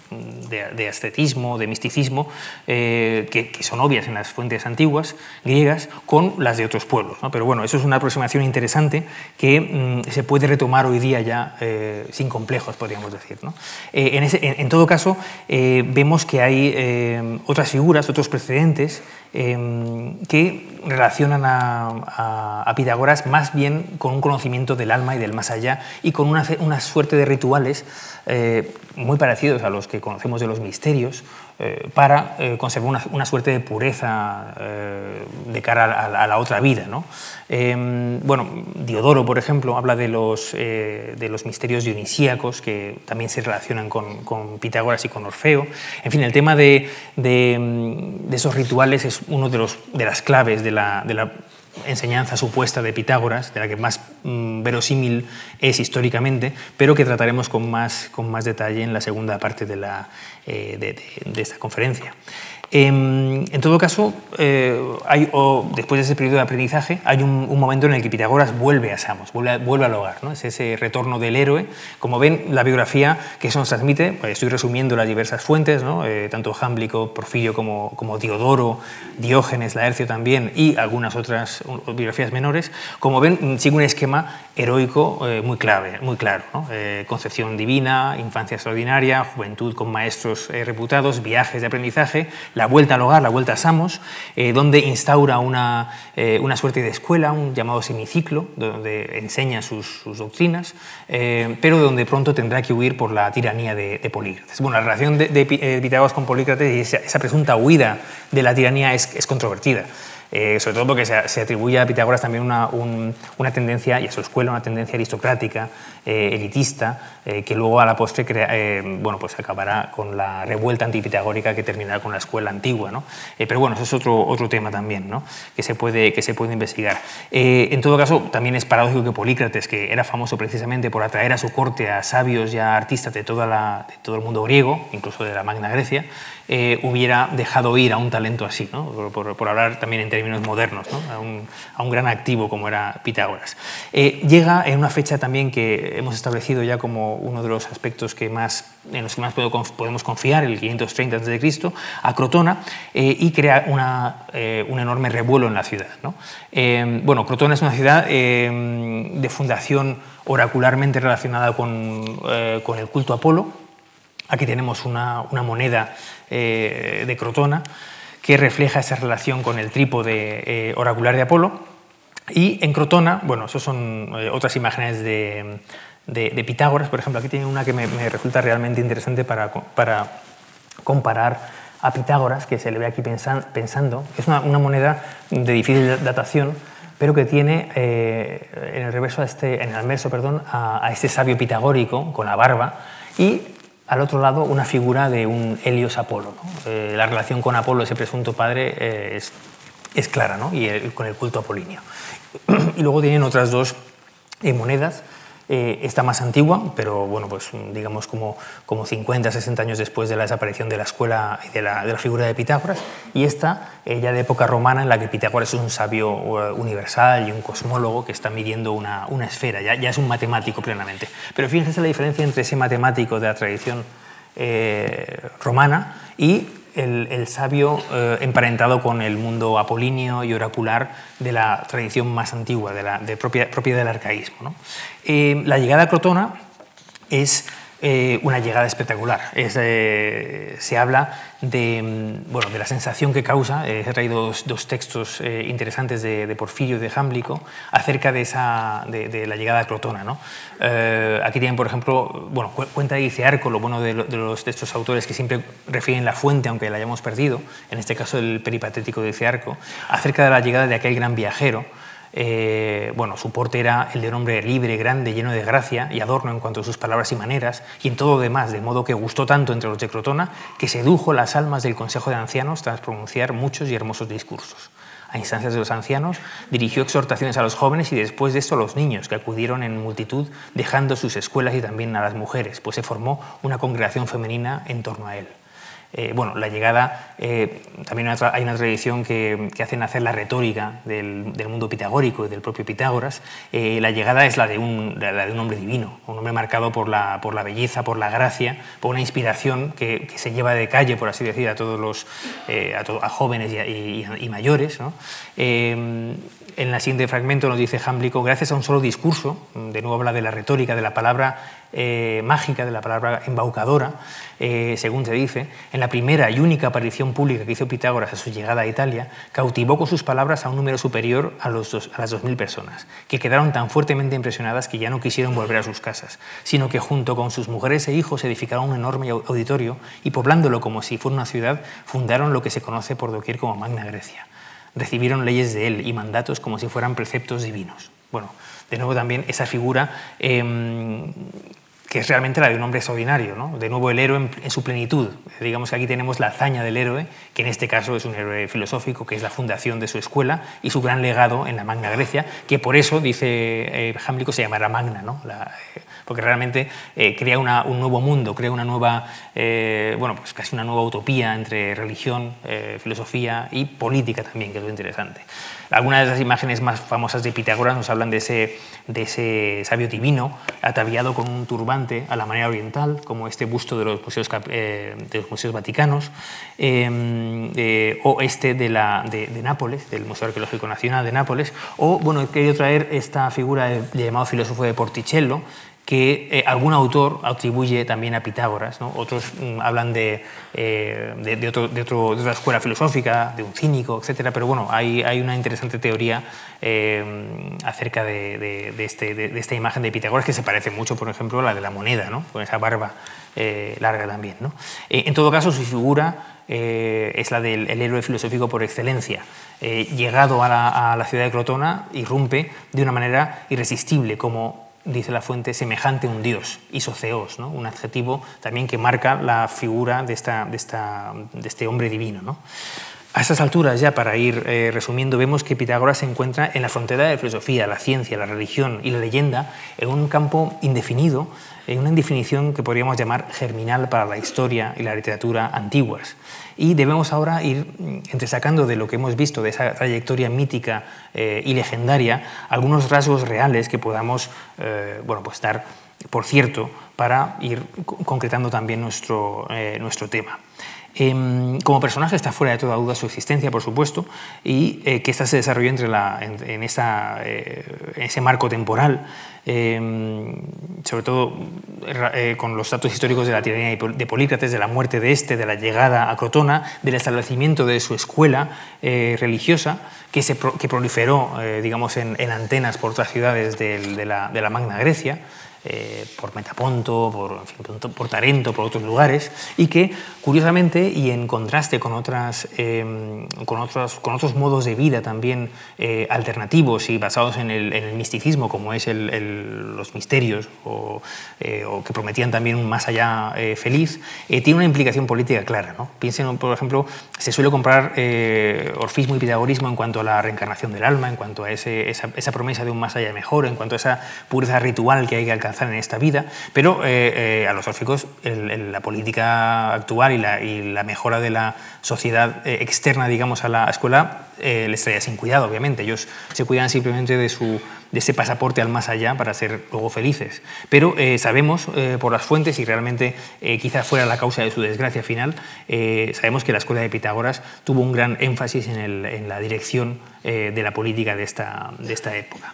de, de, ascetismo, de misticismo, que, son obvias en las fuentes antiguas griegas, con las de otros pueblos. Pero bueno, eso es una aproximación interesante que mm, se puede retomar hoy día ya sin complejos, podríamos decir. En, en, todo caso, vemos que hay otras figuras, otros precedentes que relacionan a, Pitágoras más bien con un conocimiento del alma y del más allá y con una, una suerte de rituales eh, muy parecidos a los que conocemos de los misterios eh, para eh, conservar una, suerte de pureza eh, de cara a, la otra vida. ¿no? Em, bueno, Diodoro, por ejemplo, habla de los, de los misterios dionisíacos que también se relacionan con, Pitágoras y con Orfeo. En fin, el tema de, de, esos rituales es uno de, los, de las claves de la, de la enseñanza supuesta de Pitágoras, de la que más mm, verosímil es históricamente, pero que trataremos con más, con más detalle en la segunda parte de, la, de, de esta conferencia. Em, en todo caso, eh, después de ese periodo de aprendizaje, hay un, momento en el que Pitágoras vuelve a Samos, vuelve, al hogar, ¿no? es ese retorno del héroe. Como ven, la biografía que eso nos transmite, pues estoy resumiendo las diversas fuentes, ¿no? Eh, tanto Jámblico, Porfirio como, como Diodoro, Diógenes, Laercio también, y algunas otras biografías menores, como ven, sigue un esquema heroico eh, muy clave, muy claro. concepción divina, infancia extraordinaria, juventud con maestros reputados, viajes de aprendizaje, la vuelta al hogar, la vuelta a Samos, eh, donde instaura una, eh, una, suerte de escuela, un llamado semiciclo, donde enseña sus, doctrinas, eh, pero donde pronto tendrá que huir por la tiranía de, Polícrates. Bueno, la relación de, Pitágoras con Polícrates y esa, presunta huida de la tiranía es controvertida. Eh, sobre todo porque se, atribuye a Pitágoras también una, una, tendencia, y a su escuela, una tendencia aristocrática, eh, elitista, eh, que luego a la postre bueno, pues acabará con la revuelta antipitagórica que terminará con la escuela antigua. ¿no? pero bueno, eso es otro, otro tema también ¿no? que, se puede, que se puede investigar. en todo caso, también es paradójico que Polícrates, que era famoso precisamente por atraer a su corte a sabios y a artistas de, toda la, de todo el mundo griego, incluso de la Magna Grecia, hubiera dejado ir a un talento así, ¿no? por, por hablar también en términos modernos, a, un, gran activo como era Pitágoras. Eh, llega en una fecha también que hemos establecido ya como uno de los aspectos que más, en los que más podemos confiar, el 530 a.C., a Crotona, eh, y crea una, eh, un enorme revuelo en la ciudad. bueno, Crotona es una ciudad de fundación oracularmente relacionada con, con, el culto a Apolo. Aquí tenemos una, una moneda de Crotona que refleja esa relación con el trípode eh, oracular de Apolo. Y en Crotona, bueno, eso son eh, otras imágenes de, de, Pitágoras, por ejemplo, aquí tiene una que me, resulta realmente interesante para, para, comparar a Pitágoras, que se le ve aquí pensando. Es una, una moneda de difícil datación, pero que tiene eh, en el reverso, a este, en el anverso, perdón, a, a, este sabio pitagórico con la barba y al otro lado una figura de un Helios Apolo. Eh, la relación con Apolo, ese presunto padre, eh, es, clara, ¿no? y con el culto apolíneo. *clears throat* y luego tienen otras dos eh, monedas eh, esta más antigua, pero bueno, pues digamos como, como 50, 60 años después de la desaparición de la escuela y de la, de la figura de Pitágoras, y esta eh, ya de época romana en la que Pitágoras es un sabio uh, universal y un cosmólogo que está midiendo una, una esfera, ya, ya, es un matemático plenamente. Pero fíjense la diferencia entre ese matemático de la tradición eh, romana y el, sabio eh, emparentado con el mundo apolíneo y oracular de la tradición más antigua, de propia, propia, del arcaísmo. Eh, la llegada a Crotona es eh, una llegada espectacular. Eh, se habla de, mm, bueno, de la sensación que causa, eh, he traído dos, textos interesantes de, Porfirio y de Jámblico acerca de, esa, de, la llegada a Crotona. ¿no? aquí tienen, por ejemplo, bueno, cuenta dice Arco, lo bueno de, los, de estos autores que siempre refieren la fuente, aunque la hayamos perdido, en este caso el peripatético de Arco, acerca de la llegada de aquel gran viajero eh, bueno, su porte era el de un hombre libre, grande, lleno de gracia y adorno en cuanto a sus palabras y maneras, y en todo lo demás, de modo que gustó tanto entre los de Crotona que sedujo las almas del Consejo de Ancianos tras pronunciar muchos y hermosos discursos. A instancias de los ancianos, dirigió exhortaciones a los jóvenes y después de esto a los niños, que acudieron en multitud, dejando sus escuelas y también a las mujeres, pues se formó una congregación femenina en torno a él. Eh, bueno, la llegada, eh, también hay una tradición que, que, hace nacer la retórica del, mundo pitagórico y del propio Pitágoras. Eh, la llegada es la de, un, hombre divino, un hombre marcado por la, belleza, por la gracia, por una inspiración que, se lleva de calle, por así decir, a todos los jóvenes y, mayores. En el siguiente fragmento nos dice Jámblico, gracias a un solo discurso, de nuevo habla de la retórica, de la palabra eh, mágica, de la palabra embaucadora, eh, según se dice, en la primera y única aparición pública que hizo Pitágoras a su llegada a Italia, cautivó con sus palabras a un número superior a, los a las 2.000 personas, que quedaron tan fuertemente impresionadas que ya no quisieron volver a sus casas, sino que junto con sus mujeres e hijos edificaron un enorme auditorio y poblándolo como si fuera una ciudad, fundaron lo que se conoce por doquier como Magna Grecia. Recibieron leyes de él y mandatos como si fueran preceptos divinos. Bueno, de nuevo también esa figura em, que es realmente la de un hombre extraordinario, ¿no? de nuevo el héroe en, su plenitud. Digamos que aquí tenemos la hazaña del héroe, que en este caso es un héroe filosófico, que es la fundación de su escuela y su gran legado en la Magna Grecia, que por eso, dice eh, se llamará Magna, ¿no? Eh, porque realmente eh, crea un nuevo mundo, crea una nueva, bueno, pues casi una nueva utopía entre religión, filosofía y política también, que es lo interesante. Algunas de las imágenes más famosas de Pitágoras nos hablan de ese, de ese sabio divino ataviado con un turbante a la manera oriental, como este busto de los museos, eh, de los museos vaticanos, em, eh, o este de, la, de, Nápoles, del Museo Arqueológico Nacional de Nápoles, o bueno, he querido traer esta figura llamado filósofo de Porticello, que eh, algún autor atribuye también a Pitágoras. Otros mm, hablan de, eh, de, otra escuela filosófica, de un cínico, etc. Pero bueno, hay, una interesante teoría eh, acerca de, este, de, esta imagen de Pitágoras que se parece mucho, por ejemplo, a la de la moneda, ¿no? con esa barba larga también. ¿no? en todo caso, su figura es la del héroe filosófico por excelencia. llegado a la, a la, ciudad de Crotona, irrumpe de una manera irresistible, como dice la fuente, semejante a un dios, isoceos, ¿no? un adjetivo también que marca la figura de, esta, de, esta, de este hombre divino. ¿no? A estas alturas, ya para ir eh, resumiendo, vemos que Pitágoras se encuentra en la frontera de la filosofía, la ciencia, la religión y la leyenda, en un campo indefinido, en una indefinición que podríamos llamar germinal para la historia y la literatura antiguas. Y debemos ahora ir mm, entresacando de lo que hemos visto, de esa trayectoria mítica eh, y legendaria, algunos rasgos reales que podamos eh, bueno, pues dar por cierto para ir concretando también nuestro, eh, nuestro tema. Em, como personaje está fuera de toda duda su existencia, por supuesto, y eh, que ésta se desarrolló entre la, en, eh, ese marco temporal, em, sobre todo eh, con los datos históricos de la tiranía de Polícrates, de la muerte de este, de la llegada a Crotona, del establecimiento de su escuela religiosa, que, proliferó digamos, en, en, antenas por otras ciudades de la Magna Grecia. Por Metaponto, por, por, Tarento, por otros lugares, y que curiosamente y en contraste con, otras, con, otros, con otros modos de vida también alternativos y basados en el, misticismo, como es los misterios, o, o, que prometían también un más allá feliz, tiene una implicación política clara. ¿no? Piensen, por ejemplo, se suele comprar orfismo y pitagorismo en cuanto a la reencarnación del alma, en cuanto a esa, promesa de un más allá mejor, en cuanto a esa pureza ritual que hay que alcanzar en esta vida, pero eh, eh, a los órficos la política actual y la, mejora de la sociedad eh, externa, digamos, a la escuela les traía sin cuidado, obviamente. Ellos se cuidan simplemente de su de ese pasaporte al más allá para ser luego felices. Pero eh, sabemos eh, por las fuentes, y realmente eh, quizás fuera la causa de su desgracia final, sabemos que la escuela de Pitágoras tuvo un gran énfasis en, la dirección de la política de esta, de esta época.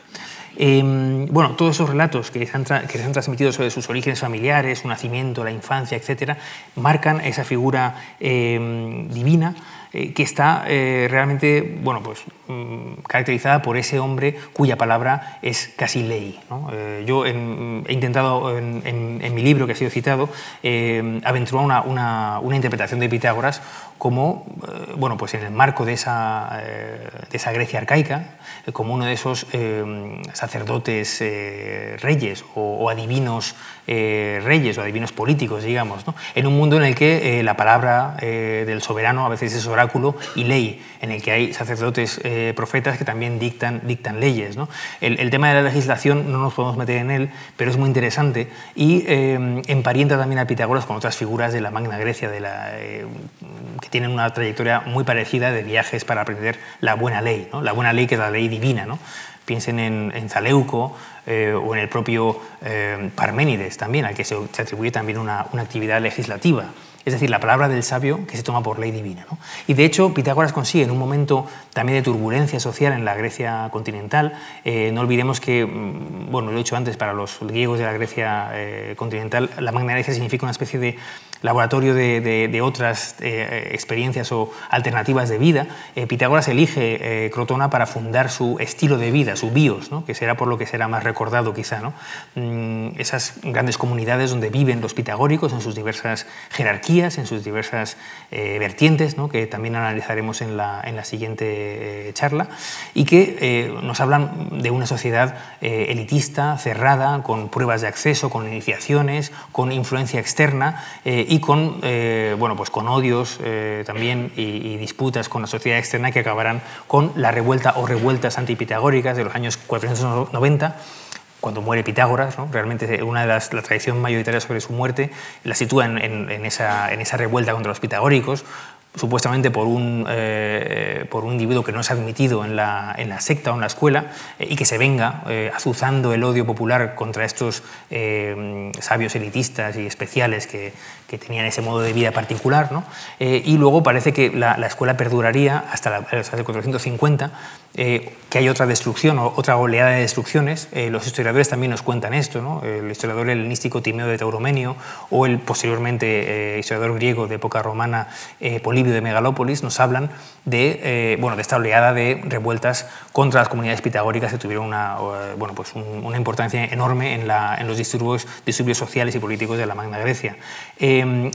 Em, bueno, todos esos relatos que se, han que han transmitido sobre sus orígenes familiares, su nacimiento, la infancia, etcétera, marcan esa figura em, divina eh, que está eh, realmente bueno, pues, mm, caracterizada por ese hombre cuya palabra es casi ley. Eh, yo he intentado en, mi libro que ha sido citado aventurar una, una, una, interpretación de Pitágoras como, bueno, pues en el marco de esa, de esa Grecia arcaica, como uno de esos sacerdotes reyes o, adivinos reyes o adivinos políticos, digamos, en un mundo en el que la palabra del soberano a veces es oráculo y ley, en el que hay sacerdotes eh, profetas que también dictan, dictan leyes. ¿no? El, tema de la legislación no nos podemos meter en él, pero es muy interesante y eh, emparienta también a Pitágoras con otras figuras de la Magna Grecia, de la, eh, que tienen una trayectoria muy parecida de viajes para aprender la buena ley, ¿no? la buena ley que es la ley divina. ¿no? Piensen en, en Zaleuco o en el propio Parménides también, al que se, atribuye también una, actividad legislativa. Es decir, la palabra del sabio que se toma por ley divina. Y de hecho, Pitágoras consigue en un momento también de turbulencia social en la Grecia continental, eh, no olvidemos que, mm, bueno, lo he dicho antes, para los griegos de la Grecia eh, continental, la Magna Grecia significa una especie de laboratorio de, otras eh, experiencias o alternativas de vida, eh, Pitágoras elige eh, Crotona para fundar su estilo de vida, su bios, que será por lo que será más recordado quizá. ¿no? Mm, esas grandes comunidades donde viven los pitagóricos en sus diversas jerarquías, en sus diversas vertientes, que también analizaremos en la, en la siguiente charla, y que nos hablan de una sociedad elitista, cerrada, con pruebas de acceso, con iniciaciones, con influencia externa y con, eh, bueno, pues con odios eh, también y, disputas con la sociedad externa que acabarán con la revuelta o revueltas antipitagóricas de los años 490 cuando muere Pitágoras, realmente una de las, la tradición mayoritaria sobre su muerte la sitúa en, esa, revuelta contra los pitagóricos, supuestamente por un, eh, por un individuo que no es admitido en la, en la secta o en la escuela eh, y que se venga eh, azuzando el odio popular contra estos sabios elitistas y especiales que, que, tenían ese modo de vida particular. ¿no? y luego parece que la, la escuela perduraría hasta, el 450 eh, que hay otra destrucción otra oleada de destrucciones. Eh, los historiadores también nos cuentan esto, ¿no? el historiador helenístico Timeo de Tauromenio o el posteriormente eh, historiador griego de época romana Polibio de Megalópolis nos hablan de, bueno, de esta oleada de revueltas contra las comunidades pitagóricas que tuvieron una, bueno, pues una importancia enorme en, la, en los disturbios, disturbios sociales y políticos de la Magna Grecia.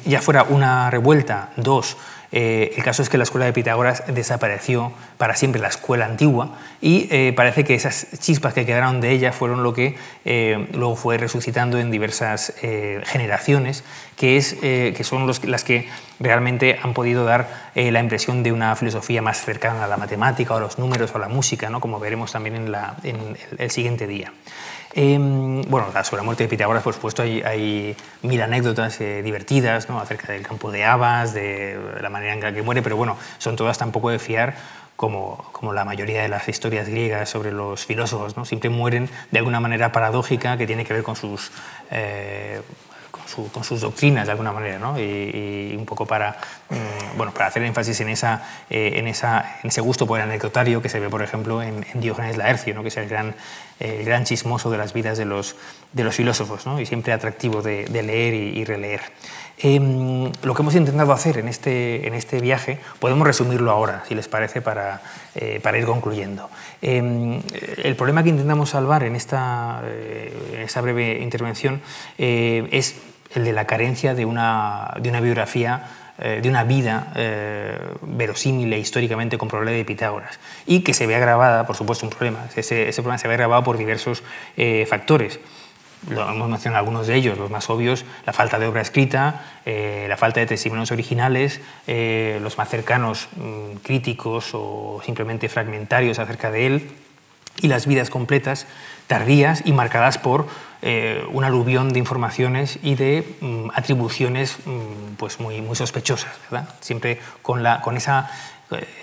Ya fuera una revuelta, dos, eh, el caso es que la escuela de Pitágoras desapareció para siempre, la escuela antigua, y eh, parece que esas chispas que quedaron de ella fueron lo que eh, luego fue resucitando en diversas generaciones, que, es, que son las que realmente han podido dar la impresión de una filosofía más cercana a la matemática o a los números o a la música, ¿no? como veremos también en el siguiente día. Em, bueno, sobre la muerte de Pitágoras, por supuesto, hay, mil anécdotas eh, divertidas ¿no? acerca del campo de habas, de la manera en que muere, pero bueno, son todas tan poco de fiar como, como, la mayoría de las historias griegas sobre los filósofos. ¿no? Siempre mueren de alguna manera paradójica que tiene que ver con sus, eh, con, sus doctrinas de alguna manera, ¿no? y, un poco para, mm, bueno, para hacer énfasis en, esa, en, esa, en ese gusto por el anecdotario que se ve, por ejemplo, en, Diógenes Laercio, ¿no? que es el gran, gran chismoso de las vidas de los, de los filósofos ¿no? y siempre atractivo de, leer y, releer. Em, lo que hemos intentado hacer en este, en este viaje, podemos resumirlo ahora, si les parece, para, para ir concluyendo. Em, el problema que intentamos salvar en esta, en esta breve intervención es el de la carencia de una, de una biografía, eh, de una vida eh, verosímil e históricamente comprobable de Pitágoras, y que se ve agravada, por supuesto, un problema. Ese, ese problema se ve agravado por diversos eh, factores. Lo hemos mencionado algunos de ellos, los más obvios, la falta de obra escrita, la falta de testimonios originales, los más cercanos mm, críticos o simplemente fragmentarios acerca de él, y las vidas completas tardías y marcadas por eh, un aluvión de informaciones y de mm, atribuciones mm, pues muy, muy sospechosas, ¿verdad? siempre con, la, con, esa,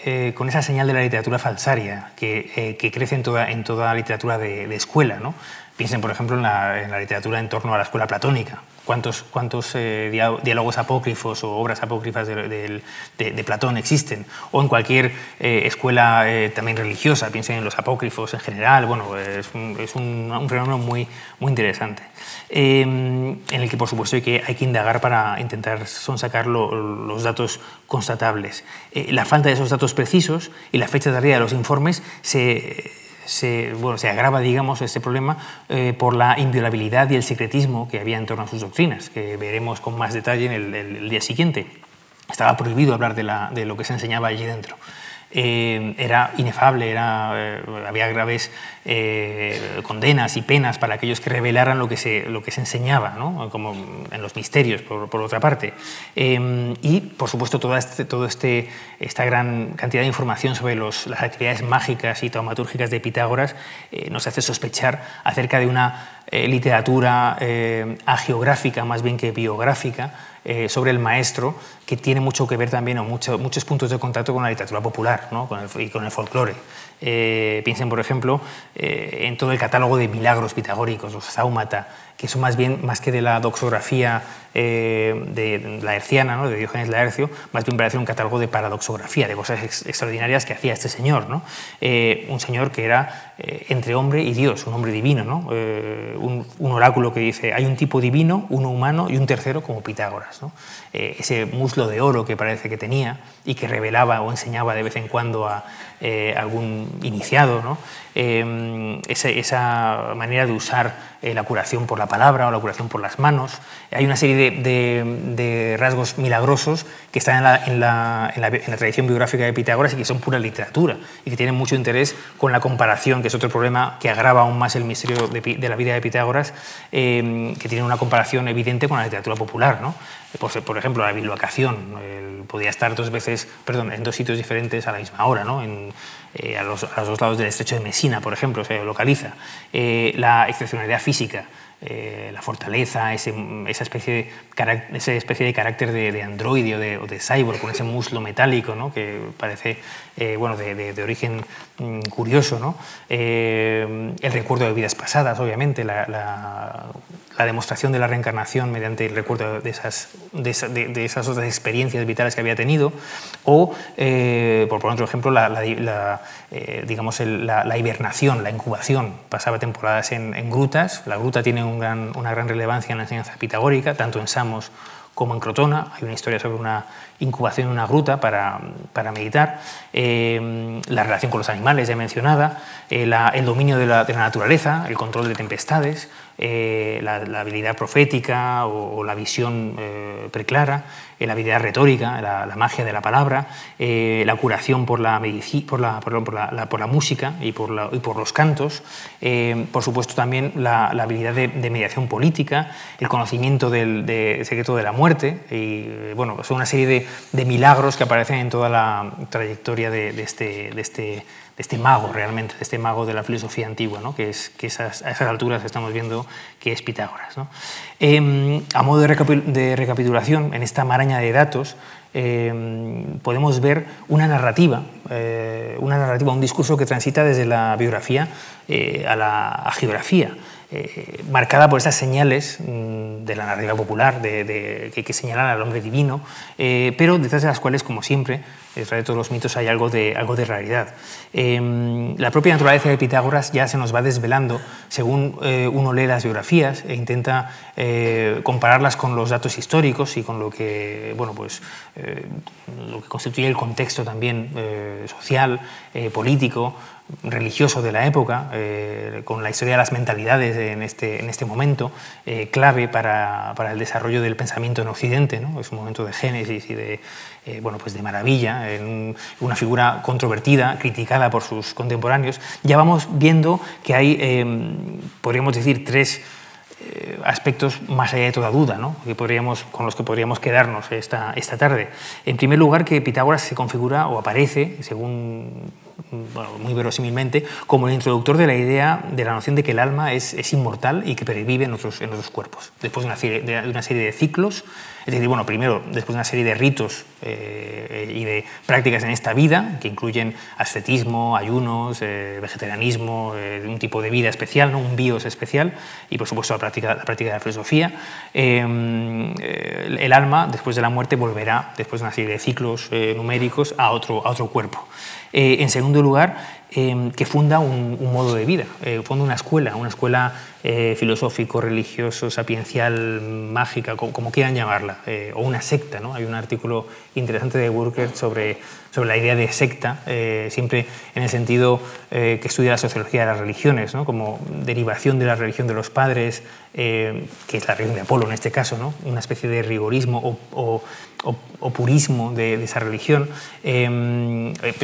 eh, con esa señal de la literatura falsaria que, eh, que crece en toda, en toda literatura de, de escuela. ¿no? Piensen, por ejemplo, en la, en la literatura en torno a la escuela platónica cuántos, cuántos eh, diálogos apócrifos o obras apócrifas de, Platón existen, o en cualquier eh, escuela eh, también religiosa, piensen en los apócrifos en general, bueno, es un, es un, fenómeno muy, muy interesante, en el que por supuesto hay que, hay que indagar para intentar sonsacar los datos constatables. la falta de esos datos precisos y la fecha tardía de los informes se se, bueno, se agrava, digamos, este problema eh, por la inviolabilidad y el secretismo que había en torno a sus doctrinas, que veremos con más detalle en el, día siguiente. Estaba prohibido hablar de, lo que se enseñaba allí dentro. Eh, era inefable, eh, había graves eh, condenas y penas para aquellos que revelaran lo que se, enseñaba, como en los misterios, por, otra parte. y, por supuesto, toda este, este, esta gran cantidad de información sobre las actividades mágicas y taumatúrgicas de Pitágoras nos hace sospechar acerca de una literatura agiográfica más bien que biográfica, eh, sobre el maestro, que tiene mucho que ver también, o muchos puntos de contacto con la literatura popular ¿no? con el, y con el folclore. Eh, piensen, por ejemplo, eh, en todo el catálogo de milagros pitagóricos, los zaumata, que son más bien, más que de la doxografía eh, de la herciana, ¿no? de Diógenes Laercio, más bien parece un catálogo de paradoxografía, de cosas extraordinarias que hacía este señor. ¿no? un señor que era entre hombre y Dios, un hombre divino, ¿no? un, un, oráculo que dice, hay un tipo divino, uno humano y un tercero como Pitágoras. ¿no? ese muslo de oro que parece que tenía y que revelaba o enseñaba de vez en cuando a algún iniciado, ¿no? Em, esa, manera de usar eh, la curación por la palabra o la curación por las manos. Hay una serie de, rasgos milagrosos que están en la, tradición biográfica de Pitágoras y que son pura literatura y que tienen mucho interés con la comparación, que es otro problema que agrava aún más el misterio de, la vida de Pitágoras, em, que tiene una comparación evidente con la literatura popular. ¿no? Por, ejemplo, la bilocación podía estar dos veces, perdón, en dos sitios diferentes a la misma hora, ¿no? en, eh, a, los, a, los, dos lados del estrecho de Messina, por ejemplo, se localiza. Eh, la excepcionalidad física eh, la fortaleza, esa, especie de, esa especie de carácter de, androide o de, o de, cyborg, con ese muslo metálico ¿no? que parece eh, bueno, de, origen mm, curioso. ¿no? Eh, el recuerdo de vidas pasadas, obviamente, la, la, demostración de la reencarnación mediante el recuerdo de esas, de, esas otras experiencias vitales que había tenido, o, por poner otro ejemplo, la, digamos la, hibernación, la incubación. Pasaba temporadas en, en grutas, la gruta tiene una gran relevancia en la enseñanza pitagórica, tanto en Samos como en Crotona. Hay una historia sobre una incubación en una gruta para, para meditar. Eh, la relación con los animales, ya mencionada. Eh, el dominio de la, de la, naturaleza, el control de tempestades. Eh, la, habilidad profética o, la visión preclara. la habilidad retórica, la, magia de la palabra. la curación por la, por la, por la, música y por, y por los cantos. por supuesto también la, habilidad de, mediación política. El conocimiento del secreto de la muerte y bueno, son una serie de, milagros que aparecen en toda la trayectoria de, este, de, este, de este mago realmente, de este mago de la filosofía antigua, ¿no? que, es, que esas, a esas alturas estamos viendo que es Pitágoras. Em, a modo de, recapitulación, en esta maraña de datos, em, podemos ver una narrativa, eh, una narrativa, un discurso que transita desde la biografía eh, a la geografía. Marcada por esas señales mm, de la narrativa popular, de, que, que, señalan al hombre divino, pero detrás de las cuales, como siempre, detrás de todos los mitos hay algo de, algo de realidad. Em, la propia naturaleza de Pitágoras ya se nos va desvelando según eh, uno lee las biografías e intenta eh, compararlas con los datos históricos y con lo que, bueno, pues, eh, lo que constituye el contexto también social, político, religioso de la época, con la historia de las mentalidades en este, en este momento, clave para, para, el desarrollo del pensamiento en Occidente. ¿no? Es un momento de génesis y de, eh, bueno, pues de maravilla, en una figura controvertida, criticada por sus contemporáneos, ya vamos viendo que hay, podríamos decir, tres eh, aspectos más allá de toda duda, ¿no? que podríamos, con los que podríamos quedarnos esta, esta tarde. En primer lugar, que Pitágoras se configura o aparece, según muy verosímilmente, como el introductor de la idea de la noción de que el alma es, es inmortal y que pervive en otros, en otros cuerpos. Después de una, serie, de una serie de ciclos, es decir, bueno, primero, después de una serie de ritos eh, y de prácticas en esta vida, que incluyen ascetismo, ayunos, eh, vegetarianismo, eh, un tipo de vida especial, ¿no? un bios especial, y por supuesto la práctica, la práctica de la filosofía, el alma, después de la muerte, volverá, después de una serie de ciclos numéricos, a otro, a otro cuerpo. En segundo lugar, Em, que funda un, modo de vida, eh, funda una escuela, una escuela eh, filosófico, religioso, sapiencial, mágica, como, quieran llamarla, eh, o una secta. ¿no? Hay un artículo interesante de Burkert sobre, sobre la idea de secta, siempre en el sentido que estudia la sociología de las religiones, ¿no? como derivación de la religión de los padres, que es la religión de Apolo en este caso, ¿no? una especie de rigorismo o, purismo de, esa religión,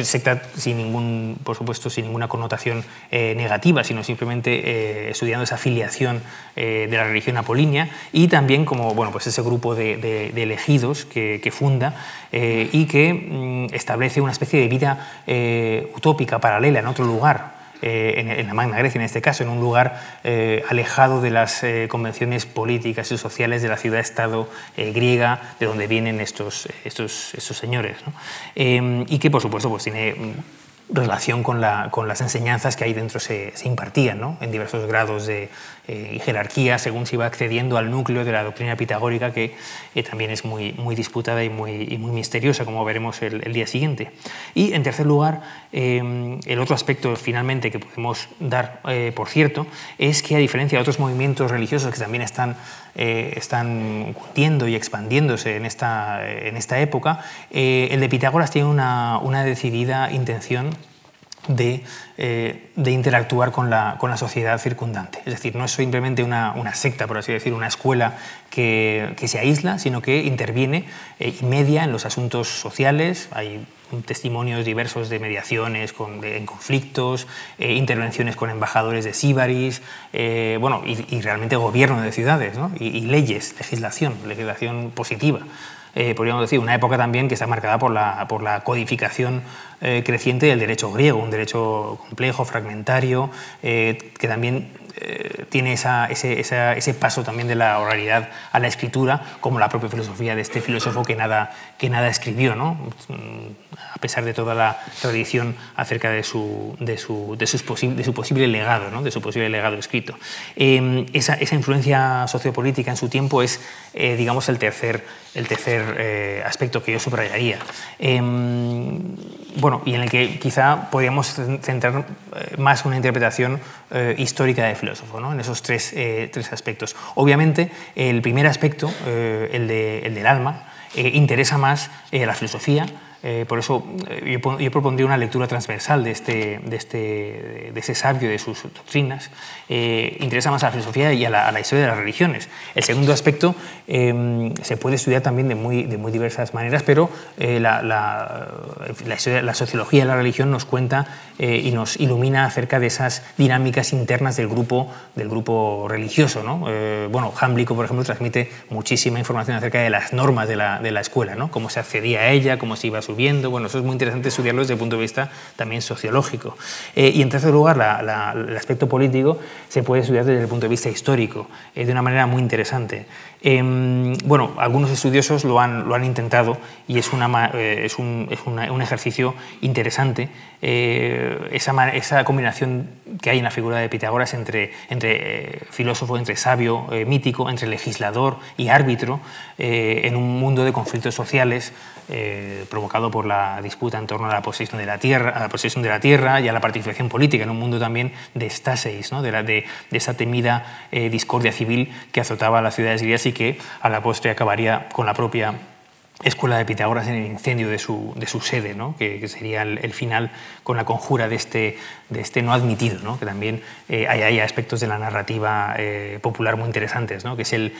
secta sin ningún, por supuesto, sin ninguna connotación eh, negativa, sino simplemente eh, estudiando esa filiación eh, de la religión apolínea y también como bueno, pues ese grupo de, elegidos que, funda y que mm, establece una especie de vida utópica, paralela, en otro lugar. En, la Magna Grecia en este caso, en un lugar alejado de las convenciones políticas y sociales de la ciudad-estado griega de donde vienen estos, estos, estos señores. y que, por supuesto, pues tiene relación con, la, con, las enseñanzas que ahí dentro se, impartían, ¿no? en diversos grados de eh, jerarquía, según se iba accediendo al núcleo de la doctrina pitagórica, que eh, también es muy, muy disputada y muy, y muy misteriosa, como veremos el, día siguiente. Y, en tercer lugar, eh, el otro aspecto, finalmente, que podemos dar por cierto, es que, a diferencia de otros movimientos religiosos que también están, están cundiendo y expandiéndose en esta, en esta época, el de Pitágoras tiene una, una decidida intención eh, de, interactuar con la, con la, sociedad circundante. Es decir, no es simplemente una, una secta, por así decir, una escuela que, que se aísla, sino que interviene eh, y media en los asuntos sociales. Hay testimonios diversos de mediaciones en conflictos, eh, intervenciones con embajadores de Síbaris, bueno, y, realmente gobierno de ciudades ¿no? y, y leyes, legislación, legislación positiva. Eh, podríamos decir, una época también que está marcada por la, por la codificación eh, creciente del derecho griego, un derecho complejo, fragmentario, eh, que también eh, tiene ese, paso también de la oralidad a la escritura, como la propia filosofía de este filósofo que nada, que nada escribió, ¿no? a pesar de toda la tradición acerca de su, de su, de sus de su posible legado, ¿no? de su posible legado escrito. Em, esa, influencia sociopolítica en su tiempo es, eh, digamos, el tercer, el tercer eh, aspecto que yo subrayaría. Bueno, y en el que quizá podríamos centrar más una interpretación histórica de filósofo, ¿no? en esos tres, eh, tres, aspectos. Obviamente, el primer aspecto, eh, el, de, el, del alma, eh, interesa más a la filosofía, eh, por eso eh, yo, propondría una lectura transversal de, este, de, este, de ese sabio de sus doctrinas. Eh, interesa más a la filosofía y a la, historia de las religiones. El segundo aspecto em, se puede estudiar también de muy, de muy diversas maneras, pero la, la, la, sociología de la religión nos cuenta y nos ilumina acerca de esas dinámicas internas del grupo, del grupo religioso. ¿no? bueno, Hamblico, por ejemplo, transmite muchísima información acerca de las normas de la, de la escuela, ¿no? cómo se accedía a ella, cómo se iba a su Bueno, eso es muy interesante estudiarlo desde el punto de vista también sociológico. y en tercer lugar, el aspecto político se puede estudiar desde el punto de vista histórico, de una manera muy interesante. Em, bueno, algunos estudiosos lo han, lo han intentado y es, una, es, un, es un, ejercicio interesante esa, esa, combinación que hay en la figura de Pitágoras entre, entre filósofo, entre sabio, mítico, entre legislador y árbitro eh, en un mundo de conflictos sociales eh, provocado por la disputa en torno a la posesión de la tierra, a la posesión de la tierra y a la participación política, en un mundo también de estasis, ¿no? de, esa temida eh, discordia civil que azotaba a las ciudades griegas y que a la postre acabaría con la propia escuela de Pitágoras en el incendio de su, de su sede, ¿no? que, sería el, final con la conjura de este, de este no admitido, que también eh, hay, aspectos de la narrativa popular muy interesantes, que es el,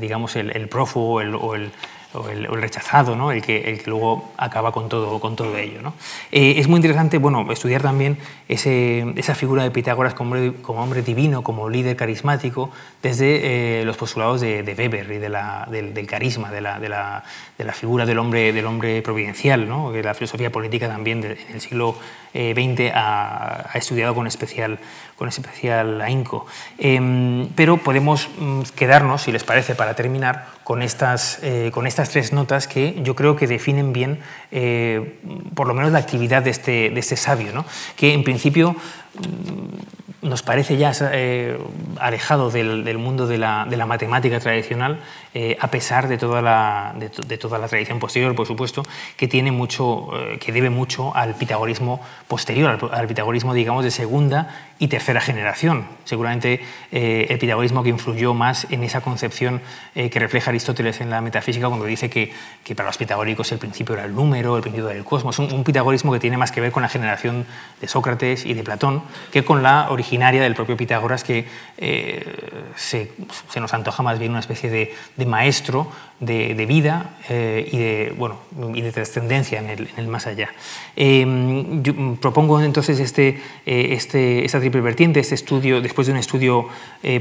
digamos, el, el prófugo o el o el, rechazado, ¿no? el, que, el que luego acaba con todo, con todo ello. ¿no? Eh, es muy interesante bueno, estudiar también ese, esa figura de Pitágoras como hombre, como hombre, divino, como líder carismático, desde eh, los postulados de, Weber y de la, del, carisma, de la, de, la, de la, figura del hombre, del hombre providencial, ¿no? que la filosofía política también en el siglo XX eh, ha, ha, estudiado con especial, con especial ahínco. Em, pero podemos mm, quedarnos, si les parece, para terminar, con estas, eh, con estas tres notas que yo creo que definen bien, eh, por lo menos, la actividad de este, de este sabio, ¿no? que en principio mm, nos parece ya eh, alejado del, mundo de la, de la, matemática tradicional, a pesar de toda, la, de, toda la tradición posterior, por supuesto, que, tiene mucho, que debe mucho al pitagorismo posterior, al, pitagorismo, digamos, de segunda y tercera generación. Seguramente el pitagorismo que influyó más en esa concepción que refleja Aristóteles en la metafísica cuando dice que, para los pitagóricos el principio era el número, el principio del cosmos, un, un, pitagorismo que tiene más que ver con la generación de Sócrates y de Platón que con la originaria del propio Pitágoras que eh, se, nos antoja más bien una especie de maestro de, vida eh, y, de, bueno, y de trascendencia en el, más allá. Eh, yo propongo entonces este, este, esta triple vertiente, este estudio, después de un estudio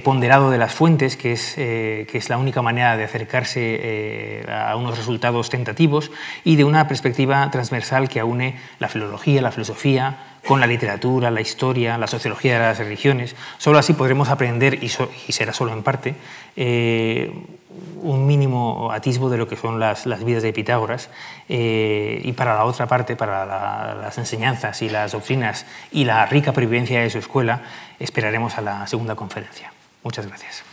ponderado de las fuentes, que es, que es la única manera de acercarse eh, a unos resultados tentativos y de una perspectiva transversal que aúne la filología, la filosofía, con la literatura, la historia, la sociología de las religiones. Solo así podremos aprender, y, será solo en parte, eh, un mínimo atisbo de lo que son las, vidas de Pitágoras eh, y para la otra parte, para las enseñanzas y las doctrinas y la rica previvencia de su escuela, esperaremos a la segunda conferencia. Muchas gracias.